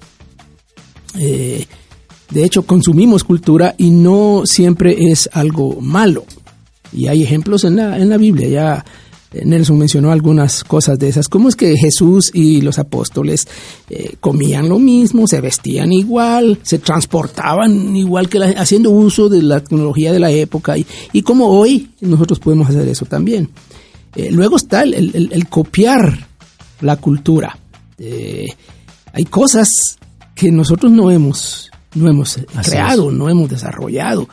De hecho, consumimos cultura y no siempre es algo malo. Y hay ejemplos en la, en la Biblia. Ya eh, Nelson mencionó algunas cosas de esas. ¿Cómo es que Jesús y los apóstoles eh, comían lo mismo, se vestían igual, se transportaban igual que la- haciendo uso de la tecnología de la época? Y, y cómo hoy nosotros podemos hacer eso también. Eh, luego está el, el- el- el copiar la cultura. Eh, hay cosas que nosotros no hemos, no hemos Así creado, no hemos desarrollado,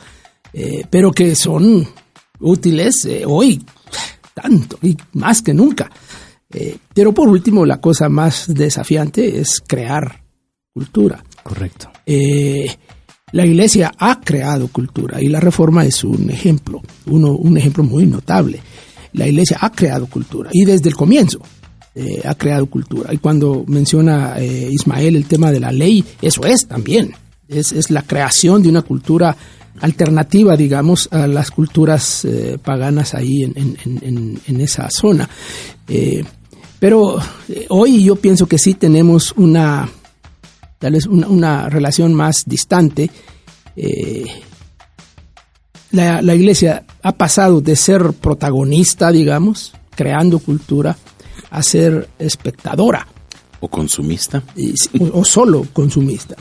pero que son útiles eh, hoy tanto y más que nunca. Eh, pero por último, la cosa más desafiante es crear cultura. Correcto. Eh, la iglesia ha creado cultura y la reforma es un ejemplo, uno, un ejemplo muy notable. La iglesia ha creado cultura y desde el comienzo eh, ha creado cultura. Y cuando menciona eh, Ismael el tema de la ley, eso es también. Es, es la creación de una cultura alternativa, digamos, a las culturas eh, paganas ahí en, en- en- esa zona. Eh, pero eh, hoy yo pienso que sí tenemos una, tal vez una, una relación más distante. Eh, la, la iglesia ha pasado de ser protagonista, digamos, creando cultura, a ser espectadora O consumista. y- o, o solo consumista.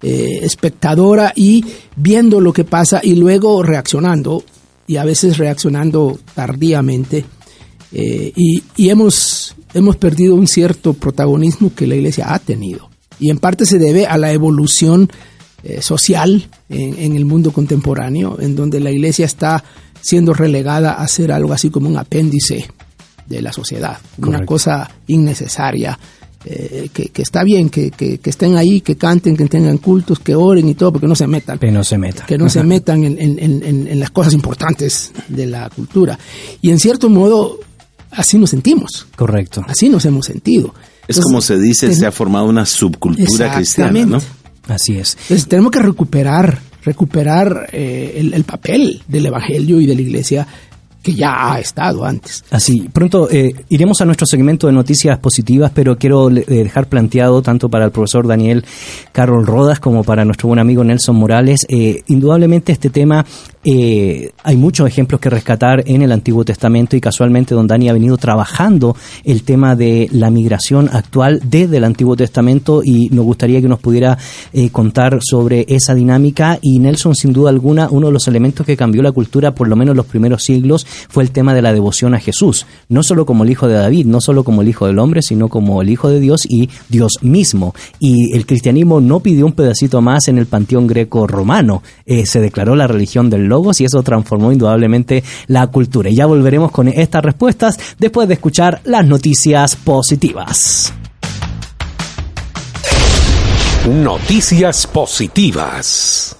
Eh, espectadora y viendo lo que pasa y luego reaccionando, y a veces reaccionando tardíamente. Eh, y y hemos, hemos perdido un cierto protagonismo que la iglesia ha tenido. Y en parte se debe a la evolución eh, social en, en el mundo contemporáneo, en donde la iglesia está siendo relegada a ser algo así como un apéndice de la sociedad, una cosa innecesaria, eh, que, que está bien, que, que- que estén ahí, que canten, que tengan cultos, que oren y todo, porque no se metan Que no se meta. que no se metan en, en- en- en- en las cosas importantes de la cultura. Y en cierto modo, así nos sentimos, Correcto. así nos hemos sentido. Es Entonces, como se dice, ten- se ha formado una subcultura cristiana, ¿no? Así es. Entonces tenemos que recuperar, recuperar eh, el, el papel del Evangelio y de la Iglesia que ya ha estado antes. Así, pronto eh, iremos a nuestro segmento de noticias positivas, pero quiero eh, dejar planteado tanto para el profesor Daniel Carol Rodas como para nuestro buen amigo Nelson Morales. eh, indudablemente este tema, eh, hay muchos ejemplos que rescatar en el Antiguo Testamento y casualmente don Dani ha venido trabajando el tema de la migración actual desde el Antiguo Testamento y nos gustaría que nos pudiera eh, contar sobre esa dinámica y Nelson sin duda alguna uno de los elementos que cambió la cultura por lo menos en los primeros siglos fue el tema de la devoción a Jesús, no solo como el hijo de David, no solo como el hijo del hombre, sino como el hijo de Dios y Dios mismo. Y el cristianismo no pidió un pedacito más en el panteón greco-romano, eh, se declaró la religión del Logos y eso transformó indudablemente la cultura. Y ya volveremos con estas respuestas después de escuchar las noticias positivas. Noticias positivas.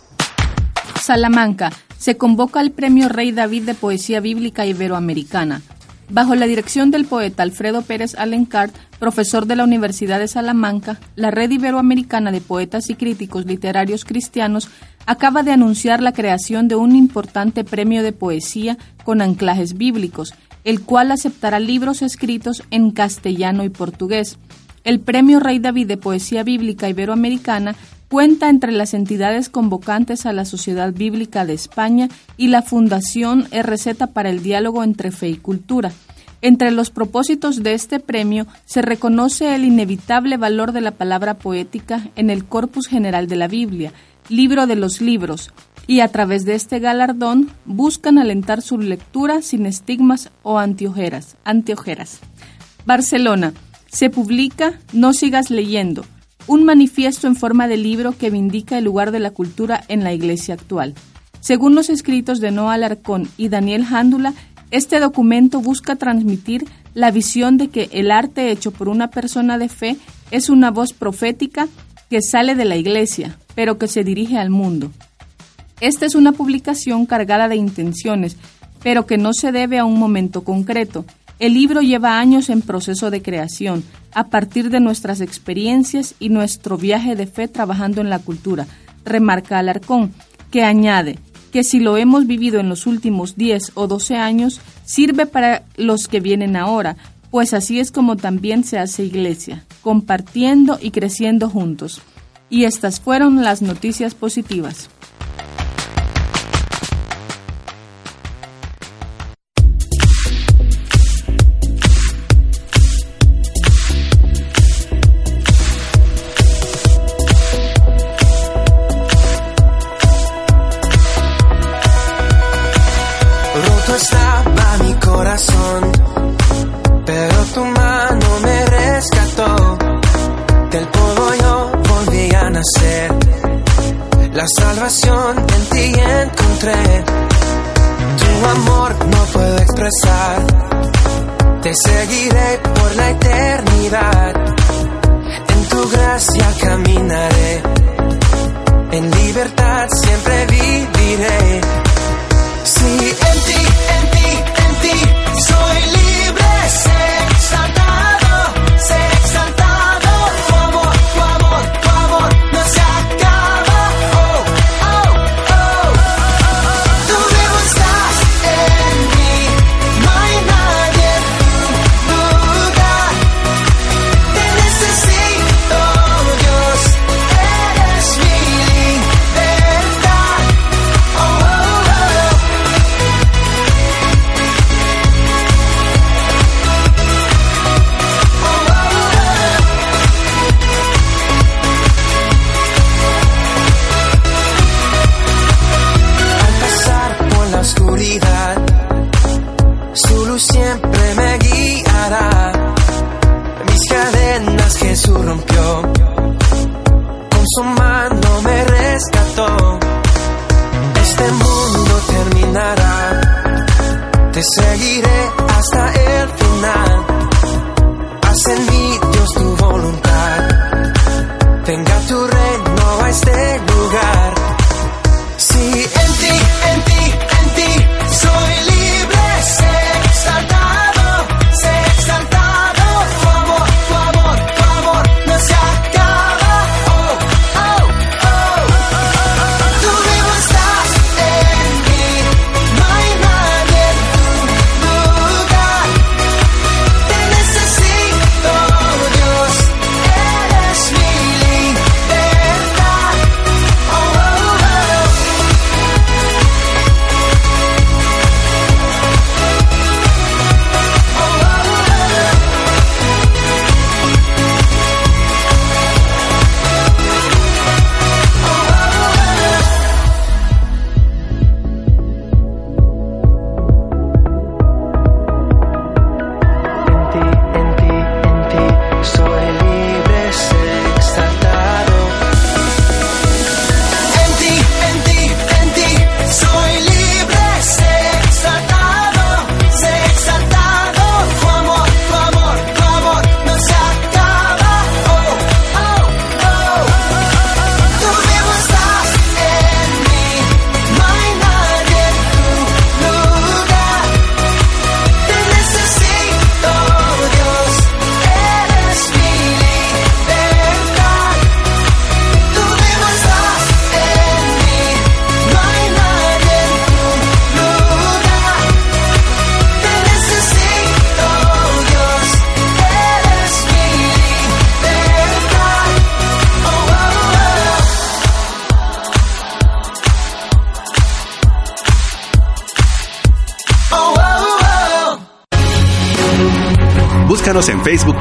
Salamanca. Se convoca al Premio Rey David de Poesía Bíblica Iberoamericana. Bajo la dirección del poeta Alfredo Pérez Alencart, profesor de la Universidad de Salamanca, la Red Iberoamericana de Poetas y Críticos Literarios Cristianos acaba de anunciar la creación de un importante premio de poesía con anclajes bíblicos, el cual aceptará libros escritos en castellano y portugués. El Premio Rey David de Poesía Bíblica Iberoamericana cuenta entre las entidades convocantes a la Sociedad Bíblica de España y la Fundación RZ para el Diálogo entre Fe y Cultura. Entre los propósitos de este premio se reconoce el inevitable valor de la palabra poética en el corpus general de la Biblia, libro de los libros, y a través de este galardón buscan alentar su lectura sin estigmas o antiojeras. antiojeras. Barcelona. Se publica No sigas leyendo, un manifiesto en forma de libro que vindica el lugar de la cultura en la iglesia actual. Según los escritos de Noah Alarcón y Daniel Jándula, este documento busca transmitir la visión de que el arte hecho por una persona de fe es una voz profética que sale de la iglesia, pero que se dirige al mundo. Esta es una publicación cargada de intenciones, pero que no se debe a un momento concreto. El libro lleva años en proceso de creación, a partir de nuestras experiencias y nuestro viaje de fe trabajando en la cultura, remarca Alarcón, que añade que si lo hemos vivido en los últimos 10 o 12 años, sirve para los que vienen ahora, pues así es como también se hace iglesia, compartiendo y creciendo juntos. Y estas fueron las noticias positivas.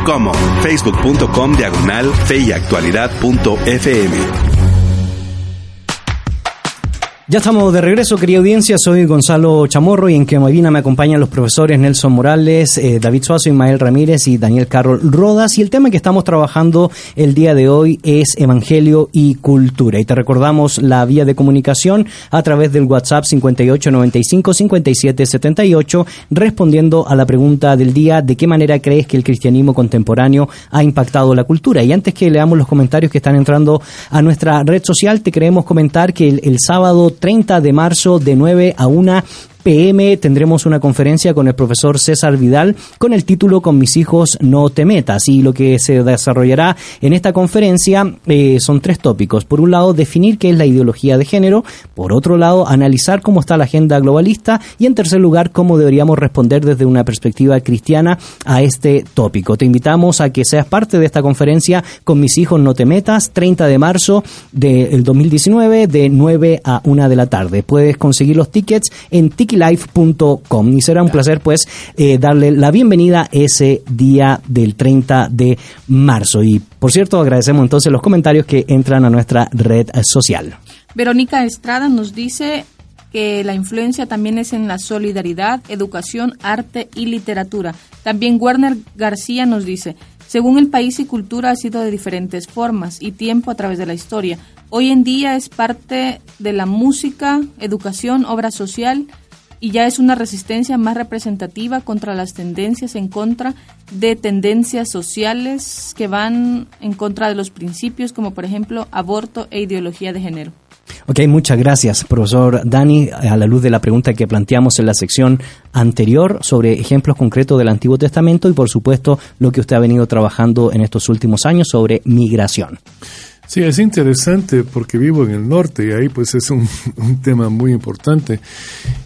Como facebook.com diagonal fe y actualidad punto FM. Ya estamos de regreso, querida audiencia. Soy Gonzalo Chamorro y en Quemavina me acompañan los profesores Nelson Morales, eh, David Suazo, Ismael Ramírez y Daniel Carol Rodas. Y el tema que estamos trabajando el día de hoy es Evangelio y Cultura. Y te recordamos la vía de comunicación a través del WhatsApp 5895-5778, respondiendo a la pregunta del día: ¿de qué manera crees que el cristianismo contemporáneo ha impactado la cultura? Y antes que leamos los comentarios que están entrando a nuestra red social, te queremos comentar que el, el sábado 30 de marzo de 9 a 1 pm tendremos una conferencia con el profesor César Vidal con el título Con mis hijos no te metas y lo que se desarrollará en esta conferencia eh, son tres tópicos. Por un lado, definir qué es la ideología de género, por otro lado, analizar cómo está la agenda globalista y en tercer lugar, cómo deberíamos responder desde una perspectiva cristiana a este tópico. Te invitamos a que seas parte de esta conferencia Con mis hijos no te metas, 30 de marzo del 2019 de 9 a 1 de la tarde. Puedes conseguir los tickets en tiki life.com y será un placer pues eh, darle la bienvenida ese día del 30 de marzo y por cierto agradecemos entonces los comentarios que entran a nuestra red social Verónica Estrada nos dice que la influencia también es en la solidaridad, educación, arte y literatura. También Werner García nos dice, según el país y cultura ha sido de diferentes formas y tiempo a través de la historia. Hoy en día es parte de la música, educación, obra social y ya es una resistencia más representativa contra las tendencias en contra de tendencias sociales que van en contra de los principios como por ejemplo aborto e ideología de género. Ok, muchas gracias, profesor Dani. A la luz de la pregunta que planteamos en la sección anterior sobre ejemplos concretos del Antiguo Testamento y, por supuesto, lo que usted ha venido trabajando en estos últimos años sobre migración. Sí, es interesante porque vivo en el norte y ahí pues es un, [laughs] un tema muy importante.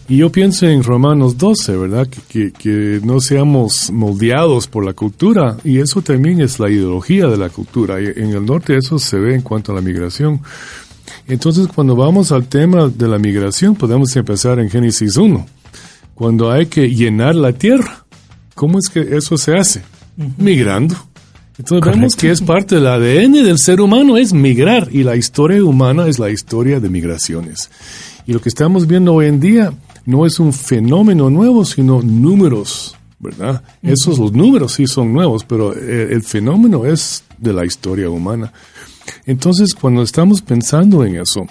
Y yo pienso en Romanos 12, ¿verdad? Que, que, que, no seamos moldeados por la cultura y eso también es la ideología de la cultura. Y en el norte eso se ve en cuanto a la migración. Entonces cuando vamos al tema de la migración podemos empezar en Génesis 1, cuando hay que llenar la tierra. ¿Cómo es que eso se hace? Migrando. Entonces Correcto. vemos que es parte del ADN del ser humano, es migrar, y la historia humana es la historia de migraciones. Y lo que estamos viendo hoy en día no es un fenómeno nuevo, sino números, ¿verdad? Uh -huh. Esos, los números sí son nuevos, pero el, el, fenómeno es de la historia humana. Entonces, cuando estamos pensando en eso,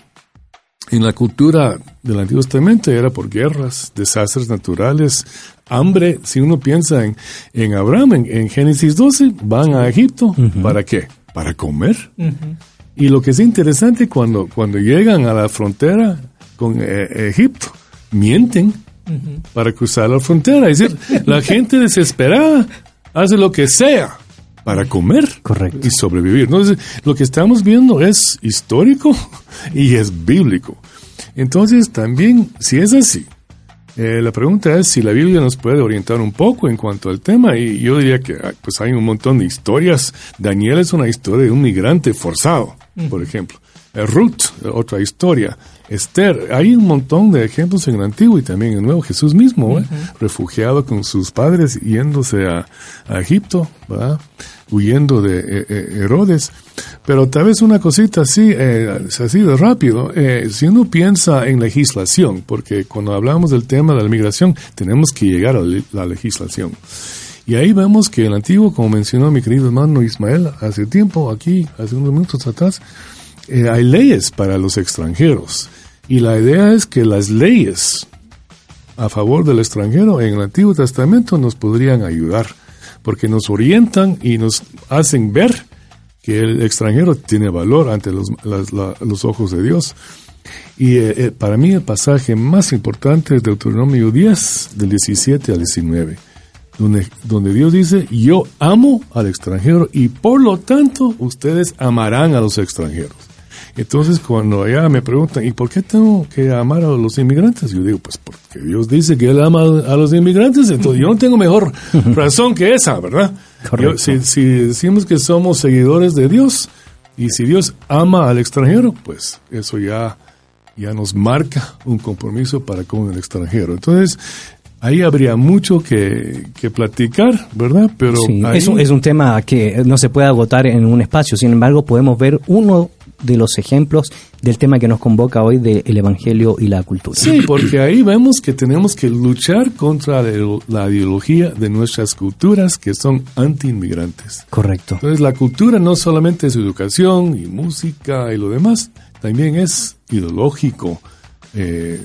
en la cultura del Antiguo Testamento era por guerras, desastres naturales, hambre. Si uno piensa en, en Abraham, en, en, Génesis 12, van a Egipto. Uh -huh. ¿Para qué? Para comer. Uh -huh. Y lo que es interesante cuando, cuando llegan a la frontera con eh, Egipto, mienten uh -huh. para cruzar la frontera. Es decir, la [laughs] gente desesperada hace lo que sea para comer Correcto. y sobrevivir. Entonces, lo que estamos viendo es histórico y es bíblico. Entonces, también, si es así, eh, la pregunta es si la Biblia nos puede orientar un poco en cuanto al tema y yo diría que pues hay un montón de historias. Daniel es una historia de un migrante forzado, por ejemplo. Eh, Ruth, otra historia. Esther, hay un montón de ejemplos en el Antiguo y también en el Nuevo. Jesús mismo, uh -huh. refugiado con sus padres, yéndose a, a Egipto, ¿verdad? huyendo de eh, eh, Herodes. Pero tal vez una cosita así, eh, así de rápido, eh, si uno piensa en legislación, porque cuando hablamos del tema de la migración, tenemos que llegar a la legislación. Y ahí vemos que el antiguo, como mencionó mi querido hermano Ismael hace tiempo, aquí, hace unos minutos atrás, eh, hay leyes para los extranjeros. Y la idea es que las leyes a favor del extranjero en el Antiguo Testamento nos podrían ayudar, porque nos orientan y nos hacen ver que el extranjero tiene valor ante los, los ojos de Dios. Y eh, eh, para mí el pasaje más importante es Deuteronomio 10, del 17 al 19, donde, donde Dios dice, yo amo al extranjero y por lo tanto ustedes amarán a los extranjeros. Entonces, cuando allá me preguntan, ¿y por qué tengo que amar a los inmigrantes? Yo digo, pues porque Dios dice que Él ama a los inmigrantes, entonces yo no tengo mejor [laughs] razón que esa, ¿verdad? Yo, si, si, decimos que somos seguidores de Dios y si Dios ama al extranjero, pues eso ya, ya nos marca un compromiso para con el extranjero. Entonces, ahí habría mucho que, que platicar, ¿verdad? Pero Sí, ahí- es, un, es un tema que no se puede agotar en un espacio, sin embargo podemos ver uno de los ejemplos del tema que nos convoca hoy del Evangelio y la cultura. Sí, porque ahí vemos que tenemos que luchar contra la, la ideología de nuestras culturas que son anti-inmigrantes. Correcto. Entonces la cultura no solamente es educación y música y lo demás, también es ideológico, eh,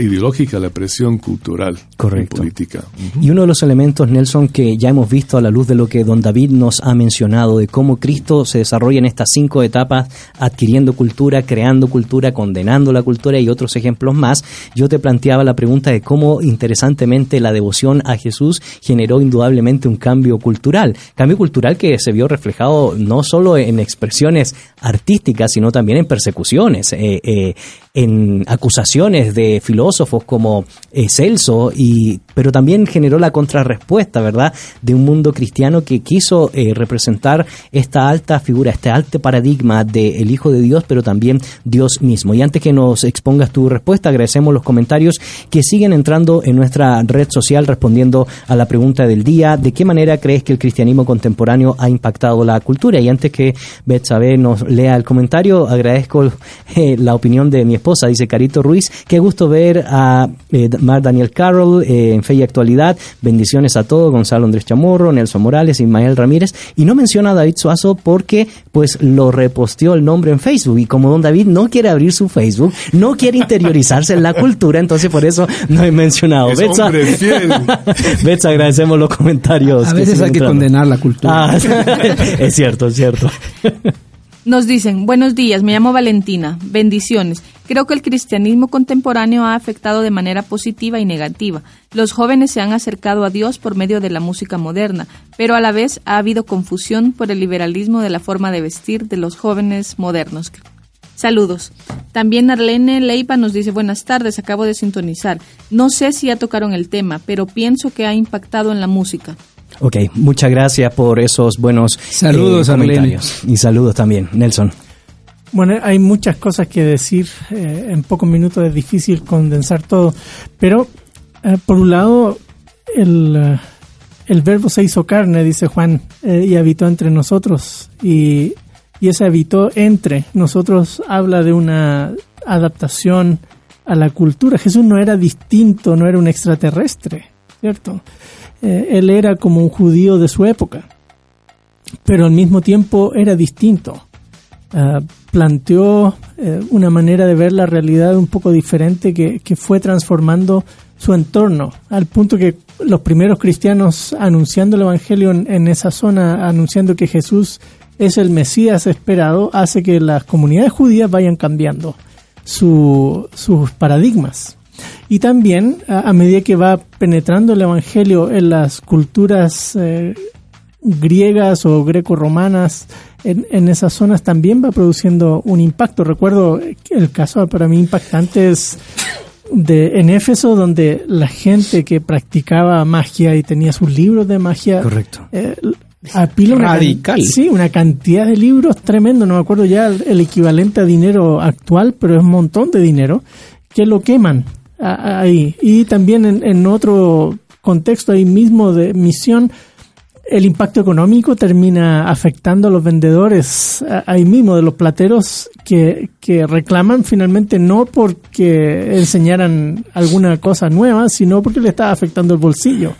ideológica la presión cultural Correcto. y política. Y uno de los elementos, Nelson, que ya hemos visto a la luz de lo que don David nos ha mencionado, de cómo Cristo se desarrolla en estas cinco etapas, adquiriendo cultura, creando cultura, condenando la cultura y otros ejemplos más, yo te planteaba la pregunta de cómo interesantemente la devoción a Jesús generó indudablemente un cambio cultural. Cambio cultural que se vio reflejado no solo en expresiones artísticas, sino también en persecuciones, eh, eh, en acusaciones de filósofos como eh, Celso, y, pero también generó la contrarrespuesta, ¿verdad?, de un mundo cristiano que quiso eh, representar esta alta figura, este alto paradigma del Hijo de Dios, pero también Dios mismo. Y antes que nos expongas tu respuesta, agradecemos los comentarios que siguen entrando en nuestra red social respondiendo a la pregunta del día, ¿de qué manera crees que el cristianismo contemporáneo ha impactado la cultura? Y antes que Betsabe nos lea el comentario, agradezco eh, la opinión de mi esposa, dice Carito Ruiz, qué gusto ver a eh, Daniel Carroll eh, Fe y Actualidad, bendiciones a todos, Gonzalo Andrés Chamorro, Nelson Morales, Ismael Ramírez, y no menciona a David Suazo porque pues lo reposteó el nombre en Facebook, y como don David no quiere abrir su Facebook, no quiere interiorizarse en la cultura, entonces por eso no he mencionado. Es Betsa, hombre fiel. [laughs] Betsa, agradecemos los comentarios. A veces hay que entrando. condenar la cultura. Ah, [laughs] es cierto, es cierto. Nos dicen, buenos días, me llamo Valentina, bendiciones. Creo que el cristianismo contemporáneo ha afectado de manera positiva y negativa. Los jóvenes se han acercado a Dios por medio de la música moderna, pero a la vez ha habido confusión por el liberalismo de la forma de vestir de los jóvenes modernos. Saludos. También Arlene Leiva nos dice buenas tardes, acabo de sintonizar. No sé si ya tocaron el tema, pero pienso que ha impactado en la música. Ok, muchas gracias por esos buenos eh, Saludos, Arlene. comentarios. Y saludos también, Nelson. Bueno, hay muchas cosas que decir. eh, en pocos minutos es difícil condensar todo. Pero, eh, por un lado, el, eh, el verbo se hizo carne, dice Juan, y habitó entre nosotros. Y, y ese habitó entre nosotros habla de una adaptación a la cultura. Jesús no era distinto, no era un extraterrestre, ¿cierto? Él era como un judío de su época, pero al mismo tiempo era distinto. Ah, planteó eh, una manera de ver la realidad un poco diferente que, que fue transformando su entorno, al punto que los primeros cristianos anunciando el Evangelio en, esa zona, anunciando que Jesús es el Mesías esperado, hace que las comunidades judías vayan cambiando su- sus paradigmas. Y también, a, a medida que va penetrando el Evangelio en las culturas eh, griegas o greco-romanas, en, en esas zonas también va produciendo un impacto. Recuerdo el caso para mí impactante es de en Éfeso, donde la gente que practicaba magia y tenía sus libros de magia, Correcto. eh, apila una Radical. sí, una cantidad de libros tremendo, no me acuerdo ya el, el equivalente a dinero actual, pero es un montón de dinero, que lo queman ahí. Y también en, en otro contexto ahí mismo de misión, el impacto económico termina afectando a los vendedores ahí mismo de los plateros que, que reclaman finalmente no porque enseñaran alguna cosa nueva, sino porque le estaba afectando el bolsillo.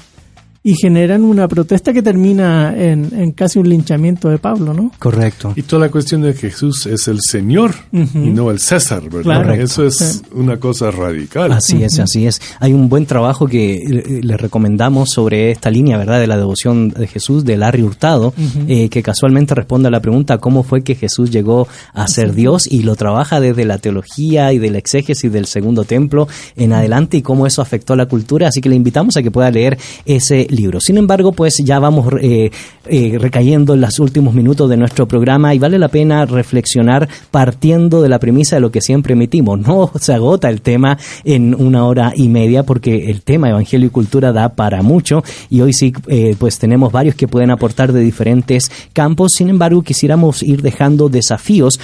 Y generan una protesta que termina en, en casi un linchamiento de Pablo, ¿no? Correcto. Y toda la cuestión de que Jesús es el Señor y no el César, ¿verdad? Claro. Eso es Sí. una cosa radical. Así es, así es. Hay un buen trabajo que eh, le recomendamos sobre esta línea, ¿verdad? De la devoción de Jesús, de Larry Hurtado, eh, que casualmente responde a la pregunta cómo fue que Jesús llegó a ser Dios y lo trabaja desde la teología y del exégesis del segundo templo en adelante y cómo eso afectó a la cultura. Así que le invitamos a que pueda leer ese libro. Sin embargo, pues ya vamos eh, eh, recayendo en los últimos minutos de nuestro programa y vale la pena reflexionar partiendo de la premisa de lo que siempre emitimos. No [laughs] se agota el tema en una hora y media porque el tema Evangelio y Cultura da para mucho y hoy sí eh, pues tenemos varios que pueden aportar de diferentes campos. Sin embargo, quisiéramos ir dejando desafíos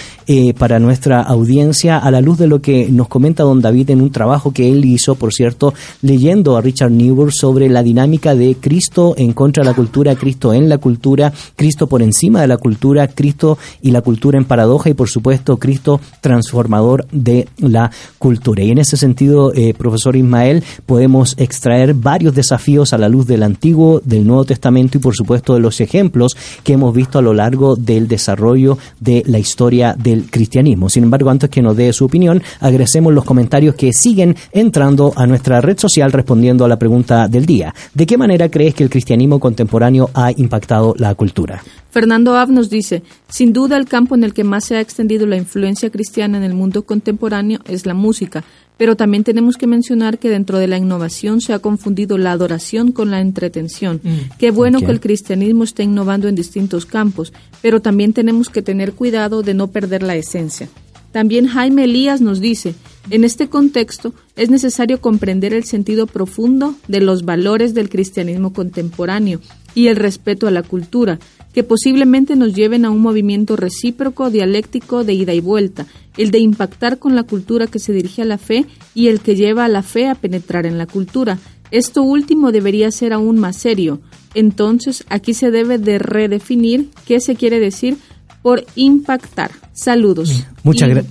para nuestra audiencia a la luz de lo que nos comenta don David en un trabajo que él hizo, por cierto, leyendo a Richard Newberg sobre la dinámica de Cristo en contra de la cultura, Cristo en la cultura, Cristo por encima de la cultura, Cristo y la cultura en paradoja y por supuesto Cristo transformador de la cultura. Y en ese sentido, eh, profesor Ismael, podemos extraer varios desafíos a la luz del Antiguo, del Nuevo Testamento y por supuesto de los ejemplos que hemos visto a lo largo del desarrollo de la historia del cristianismo. Sin embargo, antes que nos dé su opinión, agradecemos los comentarios que siguen entrando a nuestra red social respondiendo a la pregunta del día. ¿De qué manera crees que el cristianismo contemporáneo ha impactado la cultura? Fernando Av nos dice, sin duda el campo en el que más se ha extendido la influencia cristiana en el mundo contemporáneo es la música, pero también tenemos que mencionar que dentro de la innovación se ha confundido la adoración con la entretención. Qué bueno que el cristianismo esté innovando en distintos campos, pero también tenemos que tener cuidado de no perder la esencia. También Jaime Elías nos dice, en este contexto es necesario comprender el sentido profundo de los valores del cristianismo contemporáneo y el respeto a la cultura, que posiblemente nos lleven a un movimiento recíproco, dialéctico de ida y vuelta, el de impactar con la cultura que se dirige a la fe y el que lleva a la fe a penetrar en la cultura. Esto último debería ser aún más serio. Entonces, aquí se debe de redefinir qué se quiere decir por impactar. Saludos. Muchas Y gra-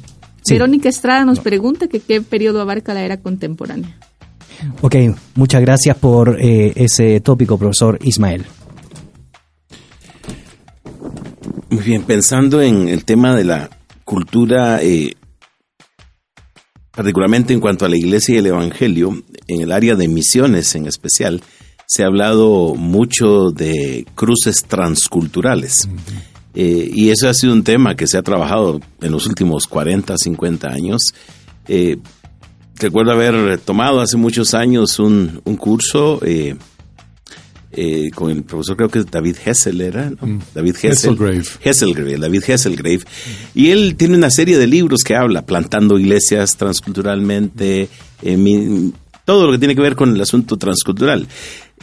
sí. Verónica Estrada nos pregunta que qué periodo abarca la era contemporánea. Ok, muchas gracias por eh, ese tópico, profesor Ismael. Muy bien, pensando en el tema de la cultura, eh, particularmente en cuanto a la iglesia y el evangelio, en el área de misiones en especial, se ha hablado mucho de cruces transculturales. Eh, y eso ha sido un tema que se ha trabajado en los últimos 40, 50 años. Eh, recuerdo haber tomado hace muchos años un, un curso eh, con el profesor, creo que es David Hessel, ¿era? ¿no? David Hessel. Hesselgrave. Hesselgrave, David Hesselgrave. Y él tiene una serie de libros que habla, plantando iglesias transculturalmente, mi- todo lo que tiene que ver con el asunto transcultural.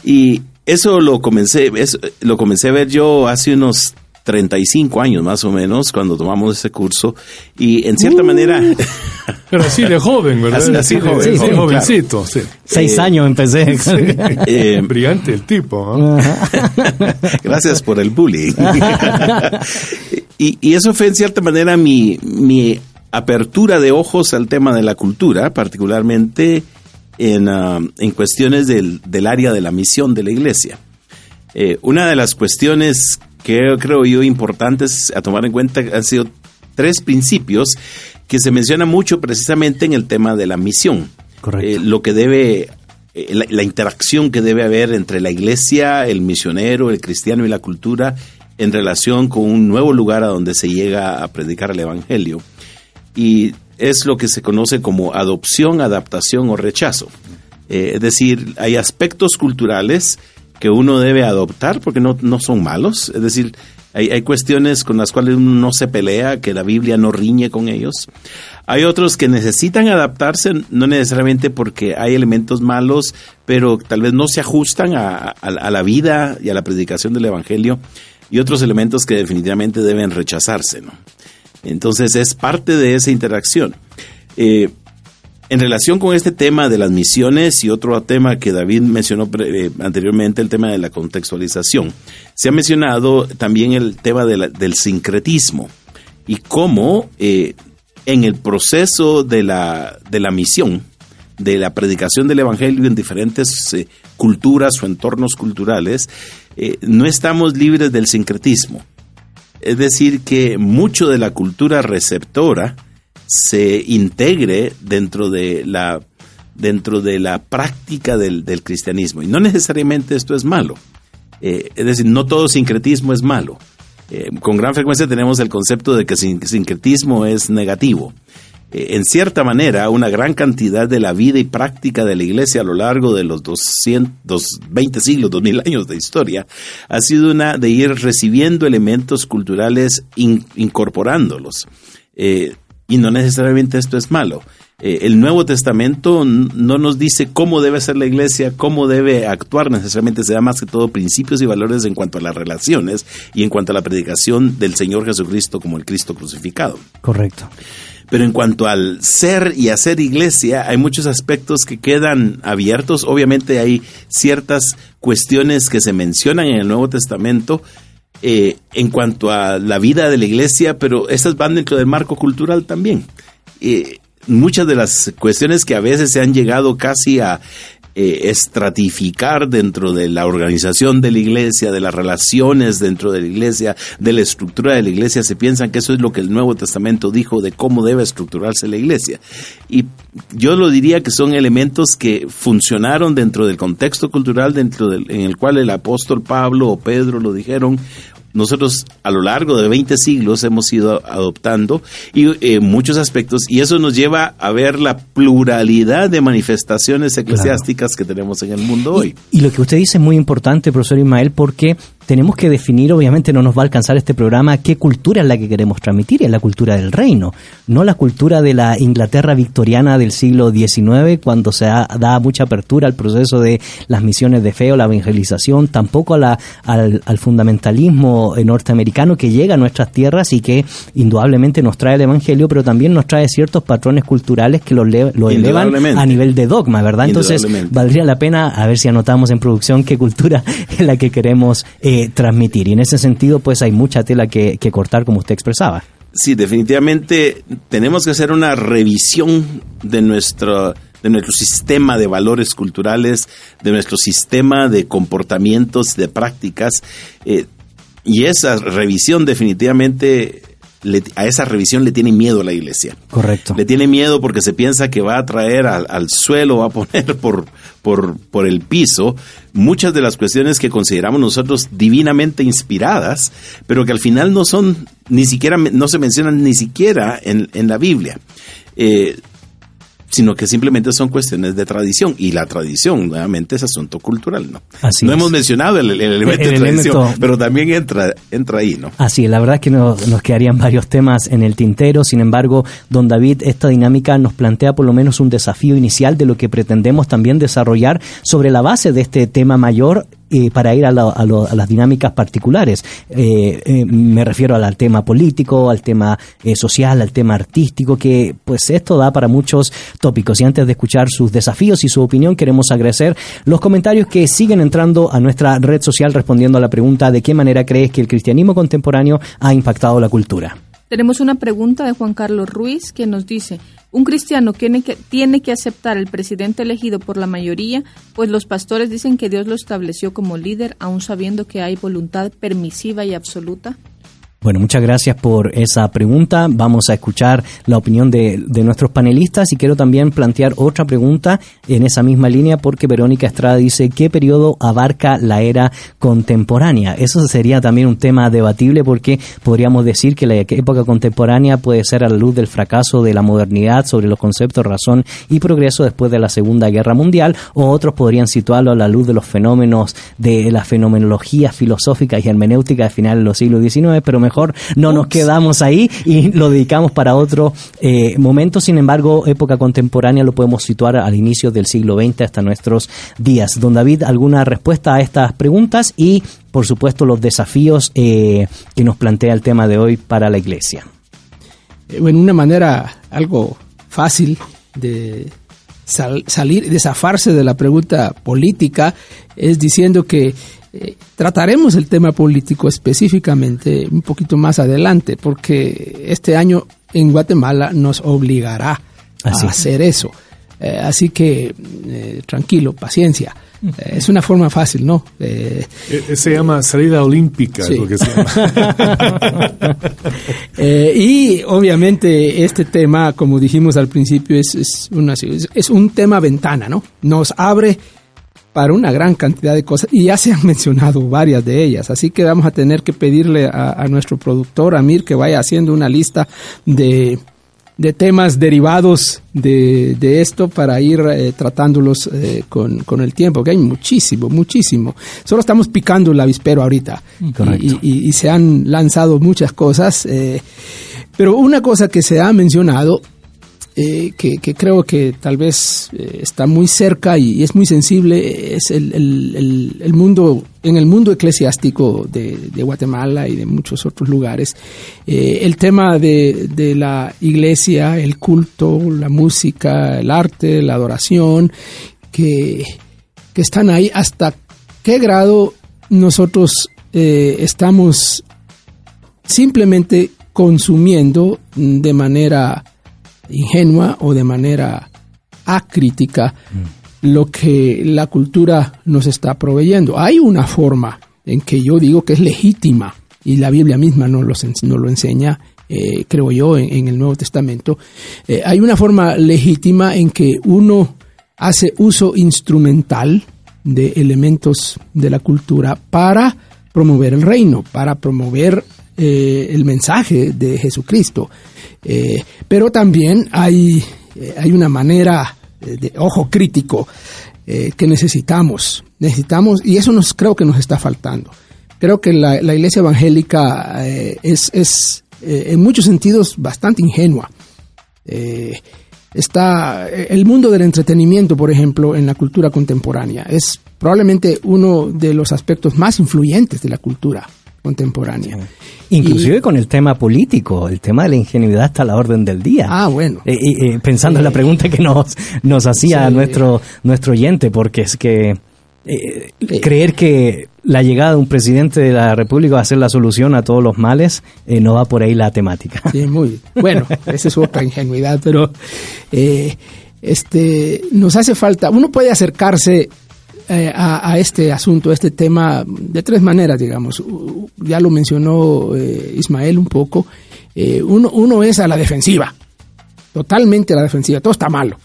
Y eso lo comencé, eso, lo comencé a ver yo hace unos 35 años más o menos, cuando tomamos ese curso. Y en cierta manera... [laughs] Pero así de joven, ¿verdad? Así- así de- joven, sí, joven, jovencito, sí. Seis Eh, años empecé. [laughs] eh, Brillante el tipo. [laughs] Gracias por el bullying. y, y eso fue en cierta manera mi, mi apertura de ojos al tema de la cultura, particularmente en, ah, en cuestiones del, del área de la misión de la iglesia. Eh, una de las cuestiones que creo yo importantes a tomar en cuenta han sido tres principios que se menciona mucho precisamente en el tema de la misión. Correcto. Eh, lo que debe, eh, la, la interacción que debe haber entre la iglesia, el misionero, el cristiano y la cultura en relación con un nuevo lugar a donde se llega a predicar el evangelio. Y es lo que se conoce como adopción, adaptación o rechazo. Eh, es decir, hay aspectos culturales que uno debe adoptar porque no, no son malos. Es decir, hay, hay cuestiones con las cuales uno no se pelea, que la Biblia no riñe con ellos. Hay otros que necesitan adaptarse, no necesariamente porque hay elementos malos, pero tal vez no se ajustan a, a- la vida y a la predicación del Evangelio. Y otros elementos que definitivamente deben rechazarse, ¿no? Entonces es parte de esa interacción. Eh, en relación con este tema de las misiones y otro tema que David mencionó eh, anteriormente, el tema de la contextualización, se ha mencionado también el tema del sincretismo y cómo eh, en el proceso de la, de la misión, de la predicación del Evangelio en diferentes eh, culturas o entornos culturales, no estamos libres del sincretismo. Es decir, que mucho de la cultura receptora se integre dentro de la, dentro de la práctica del, del cristianismo. Y no necesariamente esto es malo. Eh, es decir, no todo sincretismo es malo. Eh, con gran frecuencia tenemos el concepto de que sin- sincretismo es negativo. eh, en cierta manera, una gran cantidad de la vida y práctica de la iglesia a lo largo de los 200, 20 siglos, 2000 años de historia, ha sido una de ir recibiendo elementos culturales, in- incorporándolos. Y no necesariamente esto es malo. Eh, el Nuevo Testamento no nos dice cómo debe ser la iglesia, cómo debe actuar necesariamente, se da más que todo principios y valores en cuanto a las relaciones y en cuanto a la predicación del Señor Jesucristo como el Cristo crucificado. Correcto. Pero en cuanto al ser y hacer iglesia, hay muchos aspectos que quedan abiertos. Obviamente hay ciertas cuestiones que se mencionan en el Nuevo Testamento eh, en cuanto a la vida de la iglesia, pero estas van dentro del marco cultural también. Eh, muchas de las cuestiones que a veces se han llegado casi a eh, estratificar dentro de la organización de la iglesia, de las relaciones dentro de la iglesia, de la estructura de la iglesia, se piensan que eso es lo que el Nuevo Testamento dijo de cómo debe estructurarse la iglesia. Y yo lo diría que son elementos que funcionaron dentro del contexto cultural dentro del, en el cual el apóstol Pablo o Pedro lo dijeron nosotros a lo largo de 20 siglos hemos ido adoptando y eh, muchos aspectos y eso nos lleva a ver la pluralidad de manifestaciones eclesiásticas que tenemos en el mundo hoy. Y lo que usted dice es muy importante, profesor Ismael, porque tenemos que definir, obviamente no nos va a alcanzar este programa, qué cultura es la que queremos transmitir, es la cultura del reino, no la cultura de la Inglaterra victoriana del siglo XIX, cuando se ha- da mucha apertura al proceso de las misiones de fe o la evangelización, tampoco a la- al, al fundamentalismo norteamericano que llega a nuestras tierras y que indudablemente nos trae el evangelio, pero también nos trae ciertos patrones culturales que lo, lo elevan a nivel de dogma, ¿verdad? Entonces, valdría la pena a ver si anotamos en producción qué cultura [laughs] es la que queremos eh, transmitir. Y en ese sentido, pues hay mucha tela que, que cortar, como usted expresaba. Sí, definitivamente tenemos que hacer una revisión de nuestro de nuestro sistema de valores culturales, de nuestro sistema de comportamientos, de prácticas, eh, y esa revisión definitivamente, le- a esa revisión le tiene miedo la iglesia. Correcto. Le tiene miedo porque se piensa que va a traer al, al suelo, va a poner [laughs] por, por, por el piso muchas de las cuestiones que consideramos nosotros divinamente inspiradas, pero que al final no son ni siquiera, no se mencionan ni siquiera en, en la Biblia. Eh, sino que simplemente son cuestiones de tradición y la tradición nuevamente es asunto cultural, ¿no? Así no es. hemos mencionado el, el elemento El de tradición, elemento- pero también entra entra ahí, ¿no? Así es, la verdad es que no- nos quedarían varios temas en el tintero, sin embargo, don David, esta dinámica nos plantea por lo menos un desafío inicial de lo que pretendemos también desarrollar sobre la base de este tema mayor eh, para ir a, a lo- a las dinámicas particulares. Eh, eh, me refiero al, al tema político, al tema eh, social, al tema artístico, que pues esto da para muchos tópicos. Y antes de escuchar sus desafíos y su opinión, queremos agradecer los comentarios que siguen entrando a nuestra red social respondiendo a la pregunta de qué manera crees que el cristianismo contemporáneo ha impactado la cultura. Tenemos una pregunta de Juan Carlos Ruiz que nos dice, un cristiano tiene que, tiene que aceptar el presidente elegido por la mayoría, pues los pastores dicen que Dios lo estableció como líder, aun sabiendo que hay voluntad permisiva y absoluta. Bueno, muchas gracias por esa pregunta. Vamos a escuchar la opinión de, de nuestros panelistas y quiero también plantear otra pregunta en esa misma línea porque Verónica Estrada dice, ¿qué periodo abarca la era contemporánea? Eso sería también un tema debatible porque podríamos decir que la época contemporánea puede ser a la luz del fracaso de la modernidad sobre los conceptos razón y progreso después de la Segunda Guerra Mundial o otros podrían situarlo a la luz de los fenómenos de la fenomenología filosófica y hermenéutica de finales de los siglos XIX, pero mejor no nos quedamos ahí y lo dedicamos para otro eh, momento. Sin embargo, época contemporánea lo podemos situar al inicio del siglo XX hasta nuestros días. Don David, ¿alguna respuesta a estas preguntas? Y, por supuesto, los desafíos eh, que nos plantea el tema de hoy para la Iglesia. Eh, bueno, una manera algo fácil de sal- salir, de zafarse de la pregunta política es diciendo que eh, trataremos el tema político específicamente un poquito más adelante, porque este año en Guatemala nos obligará Así a hacer eso. Eh, así que eh, tranquilo, paciencia. Eh, es una forma fácil, ¿no? Se llama salida olímpica, Sí. es lo que se llama. [laughs] Eh, y obviamente este tema, como dijimos al principio, es, es, una- es- es un tema ventana, ¿no? Nos abre para una gran cantidad de cosas y ya se han [laughs] mencionado varias de ellas. Así que vamos a tener que pedirle a, a nuestro productor, Amir, que vaya haciendo una lista de de temas derivados de, de esto para ir eh, tratándolos eh, con, con el tiempo, que hay muchísimo, muchísimo. Solo estamos picando el avispero ahorita. Y, y- y se han lanzado muchas cosas. eh, pero una cosa que se ha mencionado eh, que, creo que tal vez eh, está muy cerca y es muy sensible es el, el- el- mundo en el mundo eclesiástico de, Guatemala y de muchos otros lugares Eh, el tema de, de la iglesia el culto la música el arte la adoración que, que están ahí hasta qué grado nosotros estamos simplemente consumiendo de manera ingenua o de manera acrítica lo que la cultura nos está proveyendo. Hay una forma en que yo digo que es legítima y la Biblia misma nos lo, ens- nos lo enseña, eh, creo yo, en, en el Nuevo Testamento. Eh, hay una forma legítima en que uno hace uso instrumental de elementos de la cultura para promover el reino, para promover eh, el mensaje de Jesucristo. Eh, pero también hay, eh, hay una manera de ojo crítico que necesitamos. Necesitamos, y eso nos creo que nos está faltando. Creo que la, la iglesia evangélica es, es en muchos sentidos bastante ingenua. Está el mundo del entretenimiento, por ejemplo, en la cultura contemporánea. Es probablemente uno de los aspectos más influyentes de la cultura contemporánea. Inclusive con el tema político, el tema de la ingenuidad está a la orden del día. Ah, bueno. Eh, eh, eh, pensando en la pregunta que nos, nos hacía Sí. nuestro, nuestro oyente, porque es que eh, creer que la llegada de un presidente de la República va a ser la solución a todos los males, eh, no va por ahí la temática. Sí, muy bueno. [laughs] Esa es otra ingenuidad, pero este nos hace falta. Uno puede acercarse eh, a, este asunto, a este tema, de tres maneras, digamos. Ya lo mencionó eh, Ismael un poco. Eh, uno, es a la defensiva, totalmente a la defensiva. Todo está malo.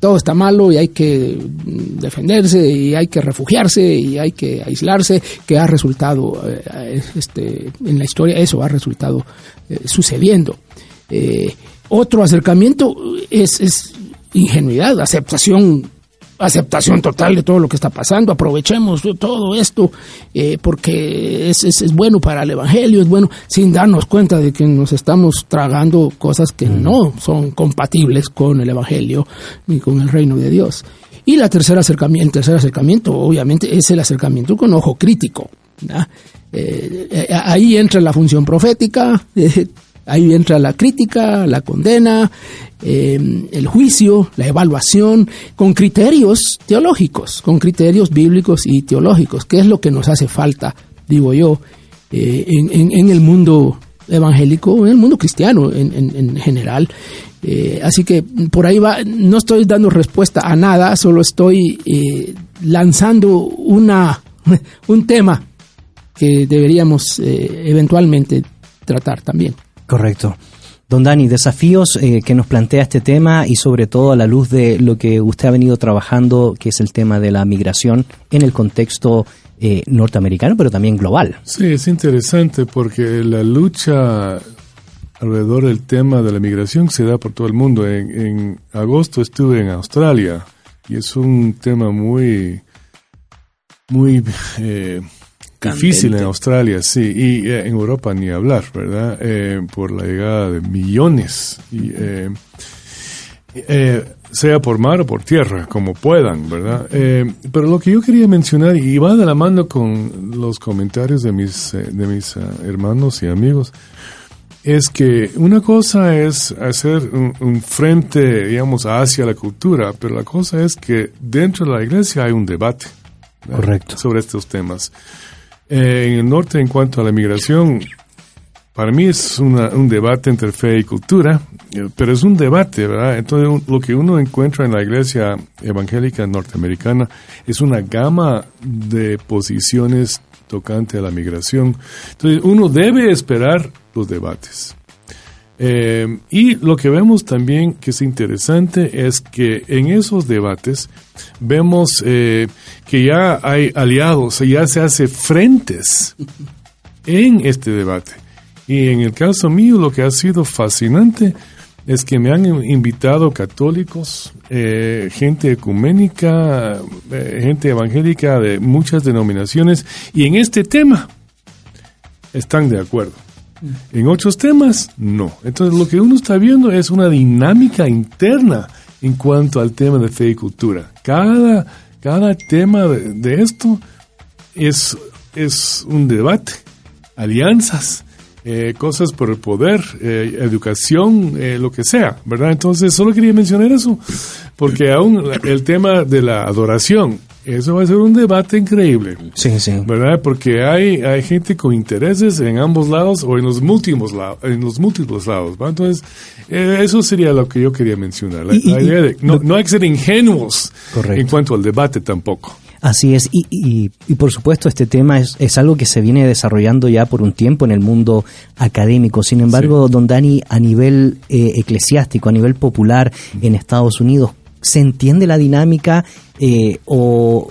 Todo está malo y hay que defenderse y hay que refugiarse y hay que aislarse, que ha resultado, este, en la historia eso ha resultado sucediendo. Otro acercamiento es ingenuidad, aceptación aceptación total de todo lo que está pasando, aprovechemos todo esto eh, porque es, es, es bueno para el Evangelio, es bueno sin darnos cuenta de que nos estamos tragando cosas que no son compatibles con el Evangelio ni con el reino de Dios. Y la tercera acercamiento, el tercer acercamiento obviamente es el acercamiento con ojo crítico. Eh, eh, ahí entra la función profética, eh, ahí entra la crítica, la condena, eh, el juicio, la evaluación, con criterios teológicos, con criterios bíblicos y teológicos, que es lo que nos hace falta, digo yo, eh, en, el mundo evangélico, en el mundo cristiano en, en- en general. Eh, así que por ahí va, no estoy dando respuesta a nada, solo estoy eh, lanzando una, [laughs] un tema que deberíamos eventualmente tratar también. Correcto. Don Dani, desafíos eh, que nos plantea este tema y sobre todo a la luz de lo que usted ha venido trabajando, que es el tema de la migración en el contexto eh, norteamericano, pero también global. Sí, es interesante porque la lucha alrededor del tema de la migración se da por todo el mundo. En, en agosto estuve en Australia y es un tema muy, muy eh, difícil en Candente. Australia, sí, y eh, en Europa ni hablar, ¿verdad? Eh, por la llegada de millones. Y, eh, eh, sea por mar o por tierra, como puedan, ¿verdad? Eh, pero lo que yo quería mencionar, y va de la mano con los comentarios de mis, eh, de mis hermanos y amigos, es que una cosa es hacer un, un frente, digamos, hacia la cultura, pero la cosa es que dentro de la iglesia hay un debate ¿verdad? Correcto. sobre estos temas. En el norte, en cuanto a la migración, para mí es una- un debate entre fe y cultura, eh, pero es un debate, ¿verdad? Entonces, lo que uno encuentra en la iglesia evangélica norteamericana es una gama de posiciones tocante a la migración. Entonces, uno debe esperar los debates. Eh, y lo que vemos también que es interesante es que en esos debates vemos eh, que ya hay aliados, ya se hace frentes en este debate. Y en el caso mío lo que ha sido fascinante es que me han invitado católicos, eh, gente ecuménica, gente evangélica de muchas denominaciones, y en este tema están de acuerdo. En otros temas, no. Entonces lo que uno está viendo es una dinámica interna en cuanto al tema de fe y cultura. Cada, cada tema de, de esto es, es un debate, alianzas, eh, cosas por el poder, eh, educación, eh, lo que sea, ¿verdad? Entonces solo quería mencionar eso, porque aún el tema de la adoración, eso va a ser un debate increíble. Sí, sí. ¿Verdad? Porque hay, hay gente con intereses en ambos lados o en los múltiples lados. En los múltiples lados ¿va? Entonces, eh, eso sería lo que yo quería mencionar. La, Y- y- la idea de no, no hay que ser ingenuos Correcto. en cuanto al debate tampoco. Así es, y, y, y por supuesto este tema es, es algo que se viene desarrollando ya por un tiempo en el mundo académico. Sin embargo, don Dani, a nivel eh, eclesiástico, a nivel popular en Estados Unidos, ¿se entiende la dinámica eh, o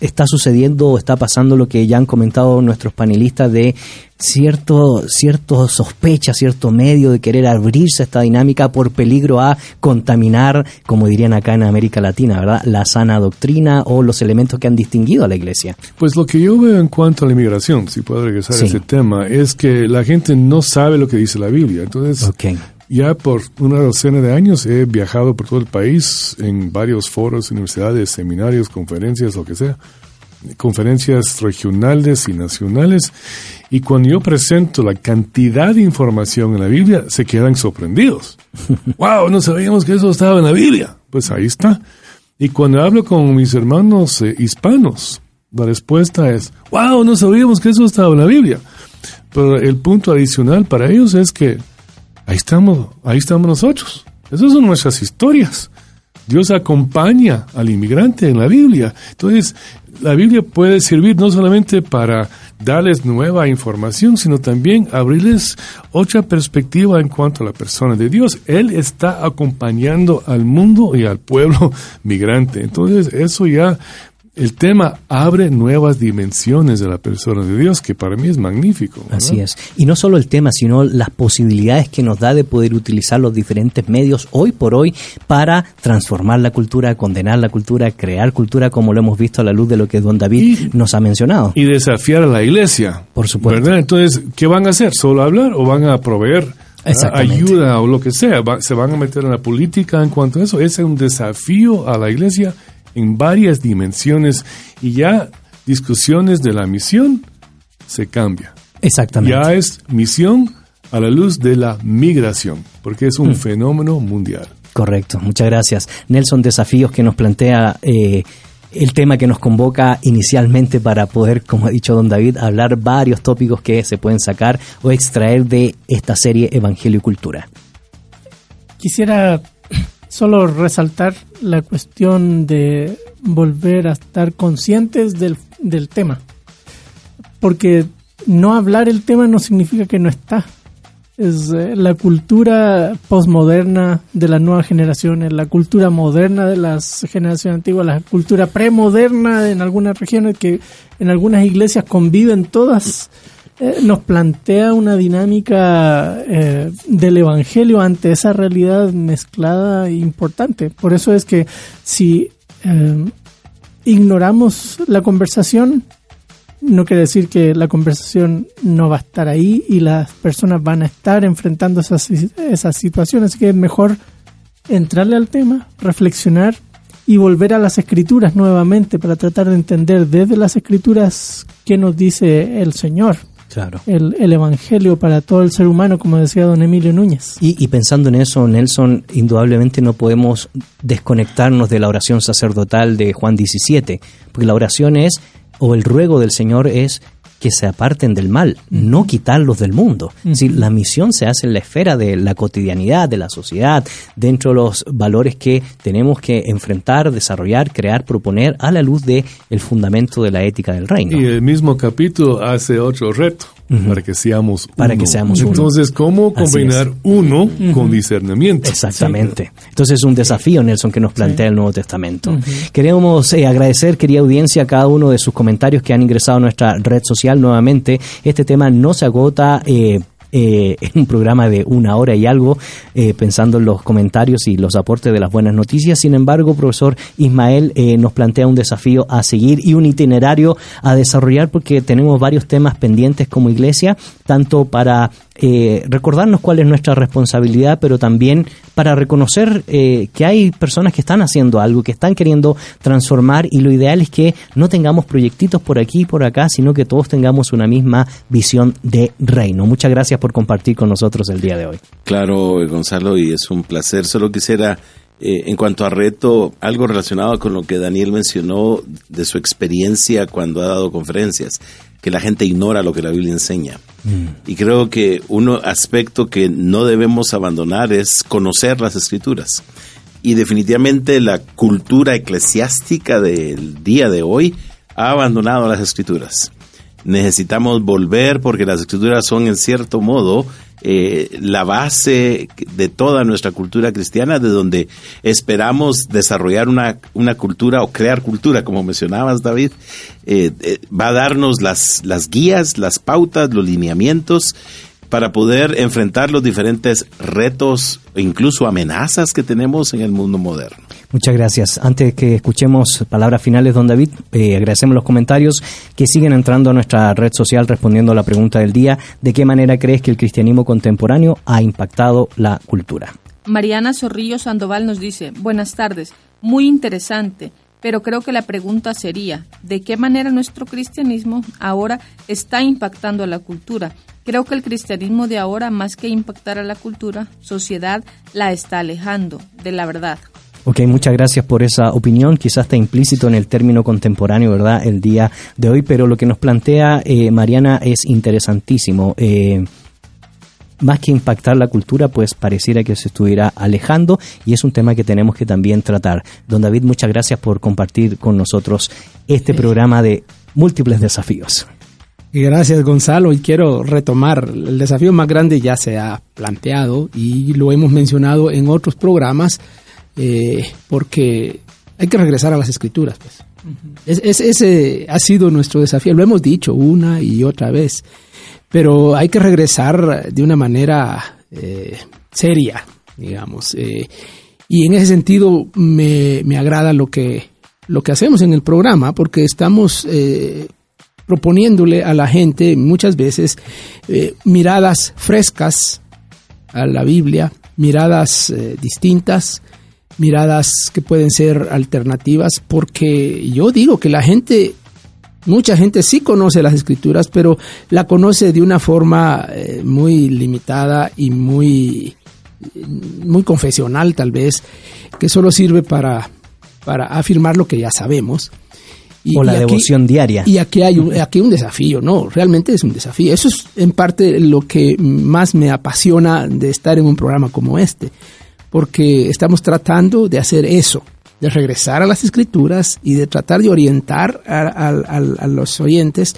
está sucediendo o está pasando lo que ya han comentado nuestros panelistas de cierto, cierto sospecha, cierto medio de querer abrirse a esta dinámica por peligro a contaminar, como dirían acá en América Latina, ¿verdad? La sana doctrina o los elementos que han distinguido a la iglesia. Pues lo que yo veo en cuanto a la inmigración, si puedo regresar Sí. a ese tema, es que la gente no sabe lo que dice la Biblia. Entonces. Ya por una docena de años he viajado por todo el país en varios foros, universidades, seminarios, conferencias, lo que sea, conferencias regionales y nacionales. Y cuando yo presento la cantidad de información en la Biblia, se quedan sorprendidos. [laughs] ¡Wow! No sabíamos que eso estaba en la Biblia. Pues ahí está. Y cuando hablo con mis hermanos eh, hispanos, la respuesta es, ¡Wow! No sabíamos que eso estaba en la Biblia. Pero el punto adicional para ellos es que ahí estamos, ahí estamos nosotros. Esas son nuestras historias. Dios acompaña al inmigrante en la Biblia. Entonces, la Biblia puede servir no solamente para darles nueva información, sino también abrirles otra perspectiva en cuanto a la persona de Dios. Él está acompañando al mundo y al pueblo [laughs] migrante. Entonces, eso ya, el tema abre nuevas dimensiones de la persona de Dios, que para mí es magnífico. ¿verdad? Así es. Y no solo el tema, sino las posibilidades que nos da de poder utilizar los diferentes medios hoy por hoy para transformar la cultura, condenar la cultura, crear cultura, como lo hemos visto a la luz de lo que don David nos ha mencionado. y desafiar a la iglesia. Por supuesto. ¿verdad? Entonces, ¿qué van a hacer? ¿Solo hablar o van a proveer ayuda o lo que sea? ¿Se van a meter en la política en cuanto a eso? Ese es un desafío a la iglesia en varias dimensiones y ya discusiones de la misión se cambia. Exactamente. Ya es misión a la luz de la migración, porque es Mm. un fenómeno mundial. Correcto, muchas gracias. Nelson, desafíos que nos plantea eh, el tema que nos convoca inicialmente para poder, como ha dicho don David, hablar varios tópicos que se pueden sacar o extraer de esta serie Evangelio y Cultura. Quisiera solo resaltar la cuestión de volver a estar conscientes del, del tema. Porque no hablar el tema no significa que no está. Es eh, la cultura postmoderna de las nuevas generaciones, la cultura moderna de las generaciones antiguas, la cultura premoderna en algunas regiones que en algunas iglesias conviven todas, eh, nos plantea una dinámica eh, del evangelio ante esa realidad mezclada e importante. Por eso es que si eh, ignoramos la conversación, no quiere decir que la conversación no va a estar ahí y las personas van a estar enfrentando esas, esas situaciones. Así que es mejor entrarle al tema, reflexionar y volver a las escrituras nuevamente para tratar de entender desde las escrituras qué nos dice el Señor, Claro. el, el Evangelio para todo el ser humano, como decía don Emilio Núñez. Y, y pensando en eso, Nelson, indudablemente no podemos desconectarnos de la oración sacerdotal de Juan 17, porque la oración es, o el ruego del Señor es que se aparten del mal, no quitarlos del mundo. Decir, la misión se hace en la esfera de la cotidianidad, de la sociedad, dentro de los valores que tenemos que enfrentar, desarrollar, crear, proponer a la luz de el fundamento de la ética del reino. Y el mismo capítulo hace otro reto para que seamos Para uno. que seamos uno. Entonces, ¿cómo combinar uno con discernimiento? Exactamente. Entonces es un desafío, Nelson, que nos plantea el Nuevo Testamento. Queremos eh, agradecer, querida audiencia, a cada uno de sus comentarios que han ingresado a nuestra red social nuevamente. Este tema no se agota. eh, eh, en un programa de una hora y algo, eh, pensando en los comentarios y los aportes de las buenas noticias. Sin embargo, profesor Ismael eh, nos plantea un desafío a seguir y un itinerario a desarrollar porque tenemos varios temas pendientes como iglesia, tanto para eh, recordarnos cuál es nuestra responsabilidad, pero también para reconocer eh, que hay personas que están haciendo algo, que están queriendo transformar y lo ideal es que no tengamos proyectitos por aquí y por acá, sino que todos tengamos una misma visión de reino. Muchas gracias por compartir con nosotros el día de hoy. Claro, Gonzalo, y es un placer. Solo quisiera, eh, en cuanto a reto, algo relacionado con lo que Daniel mencionó de su experiencia cuando ha dado conferencias, que la gente ignora lo que la Biblia enseña. Y creo que un aspecto que no debemos abandonar es conocer las escrituras. Y definitivamente la cultura eclesiástica del día de hoy ha abandonado las escrituras. Necesitamos volver porque las escrituras son en cierto modo eh, la base de toda nuestra cultura cristiana, de donde esperamos desarrollar una, una cultura o crear cultura, como mencionabas, David, eh, eh, va a darnos las, las guías, las pautas, los lineamientos para poder enfrentar los diferentes retos e incluso amenazas que tenemos en el mundo moderno. Muchas gracias. Antes que escuchemos palabras finales, don David, eh, agradecemos los comentarios que siguen entrando a nuestra red social respondiendo a la pregunta del día, ¿de qué manera crees que el cristianismo contemporáneo ha impactado la cultura? Mariana Zorrillo Sandoval nos dice, buenas tardes, muy interesante, pero creo que la pregunta sería, ¿de qué manera nuestro cristianismo ahora está impactando a la cultura? Creo que el cristianismo de ahora, más que impactar a la cultura, sociedad, la está alejando de la verdad. Ok, muchas gracias por esa opinión. Quizás está implícito en el término contemporáneo, ¿verdad? El día de hoy, pero lo que nos plantea eh, Mariana es interesantísimo. Eh, más que impactar la cultura, pues pareciera que se estuviera alejando y es un tema que tenemos que también tratar. Don David, muchas gracias por compartir con nosotros este programa de múltiples desafíos. Gracias Gonzalo y quiero retomar, el desafío más grande ya se ha planteado y lo hemos mencionado en otros programas eh, porque hay que regresar a las escrituras. Pues. Es- es- ese ha sido nuestro desafío, lo hemos dicho una y otra vez, pero hay que regresar de una manera eh, seria, digamos. eh, y en ese sentido me, me agrada lo que, lo que hacemos en el programa porque estamos proponiéndole a la gente muchas veces miradas frescas a la Biblia, miradas distintas, miradas que pueden ser alternativas, porque yo digo que la gente, mucha gente sí conoce las escrituras, pero la conoce de una forma eh, muy limitada y muy, muy confesional tal vez, que solo sirve para, para afirmar lo que ya sabemos. Y- o la y aquí- devoción diaria. y aquí hay un, aquí hay un desafío, ¿no? Realmente es un desafío. Eso es en parte lo que más me apasiona de estar en un programa como este, porque estamos tratando de hacer eso, de regresar a las escrituras y de tratar de orientar a, a- a- a los oyentes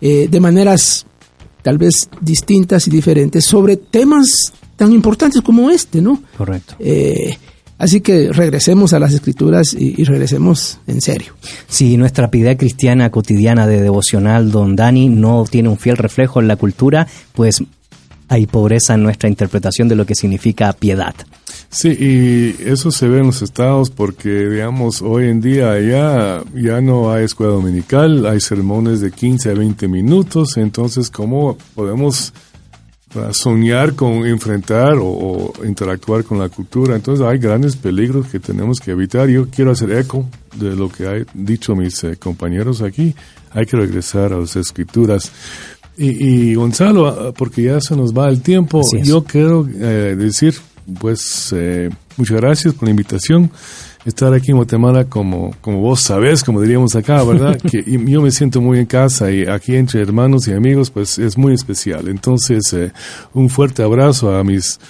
eh, de maneras tal vez distintas y diferentes sobre temas tan importantes como este, ¿no? Correcto. Eh, así que regresemos a las escrituras y, y regresemos en serio. Si nuestra piedad cristiana cotidiana de devocional, don Dani, no tiene un fiel reflejo en la cultura, pues hay pobreza en nuestra interpretación de lo que significa piedad. Sí, y eso se ve en los estados porque, digamos, hoy en día ya, ya no hay escuela dominical, hay sermones de 15 a 20 minutos, entonces, ¿cómo podemos soñar con enfrentar o, o interactuar con la cultura? Entonces, hay grandes peligros que tenemos que evitar. Yo quiero hacer eco de lo que han dicho mis eh, compañeros aquí. Hay que regresar a las escrituras. Y, y Gonzalo, ah, porque ya se nos va el tiempo, yo quiero eh, decir, pues, eh, muchas gracias por la invitación. Estar aquí en Guatemala, como, como vos sabés, como diríamos acá, ¿verdad? [laughs] que y yo me siento muy en casa y aquí entre hermanos y amigos, pues es muy especial. Entonces, eh, un fuerte abrazo a mis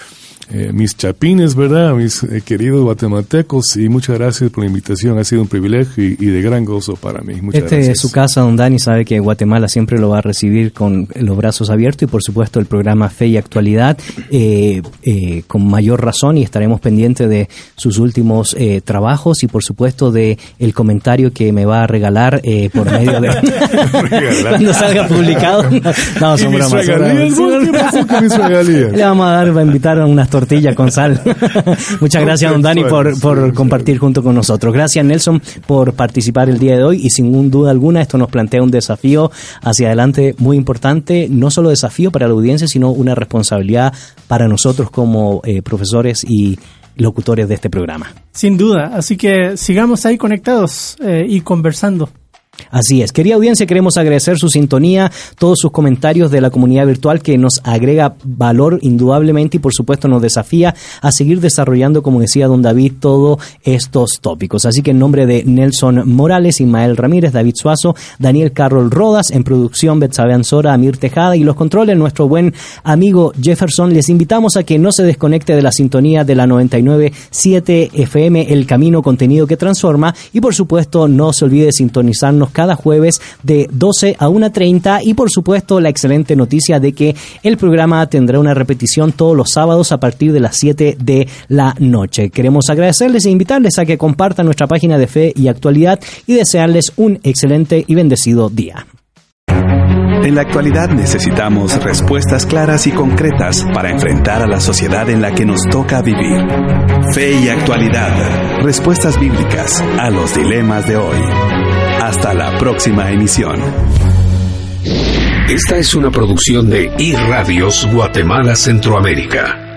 eh, mis chapines, ¿verdad? Mis eh, queridos guatemaltecos y muchas gracias por la invitación. Ha sido un privilegio y, y de gran gozo para mí. Muchas este gracias. es su casa, don Dani, sabe que Guatemala siempre lo va a recibir con los brazos abiertos y por supuesto el programa Fe y Actualidad eh, eh, con mayor razón y estaremos pendientes de sus últimos trabajos y por supuesto de el comentario que me va a regalar eh, por medio de [laughs] [laughs] cuando salga publicado. [laughs] No, ¿Y son bromas. Le vamos a dar, va a invitar a unas tortillas con sal. [laughs] Muchas gracias, don Dani, por, por compartir junto con nosotros. Gracias, Nelson, por participar el día de hoy y sin duda alguna esto nos plantea un desafío hacia adelante muy importante, no solo desafío para la audiencia, sino una responsabilidad para nosotros como eh, profesores y locutores de este programa. Sin duda, así que sigamos ahí conectados eh, y conversando. Así es. Querida audiencia, queremos agradecer su sintonía, todos sus comentarios de la comunidad virtual que nos agrega valor indudablemente y por supuesto nos desafía a seguir desarrollando, como decía don David, todos estos tópicos. Así que en nombre de Nelson Morales, Ismael Ramírez, David Suazo, Daniel Carroll Rodas, en producción Betsabe Ansora, Amir Tejada y los controles, nuestro buen amigo Jefferson, les invitamos a que no se desconecte de la sintonía de la 99.7 FM, El Camino Contenido que Transforma y por supuesto no se olvide sintonizarnos cada jueves de 12 a 1.30 y por supuesto la excelente noticia de que el programa tendrá una repetición todos los sábados a partir de las 7 de la noche. Queremos agradecerles e invitarles a que compartan nuestra página de fe y actualidad y desearles un excelente y bendecido día. En la actualidad necesitamos respuestas claras y concretas para enfrentar a la sociedad en la que nos toca vivir. Fe y actualidad. Respuestas bíblicas a los dilemas de hoy. Hasta la próxima emisión. Esta es una producción de iRadios Guatemala Centroamérica.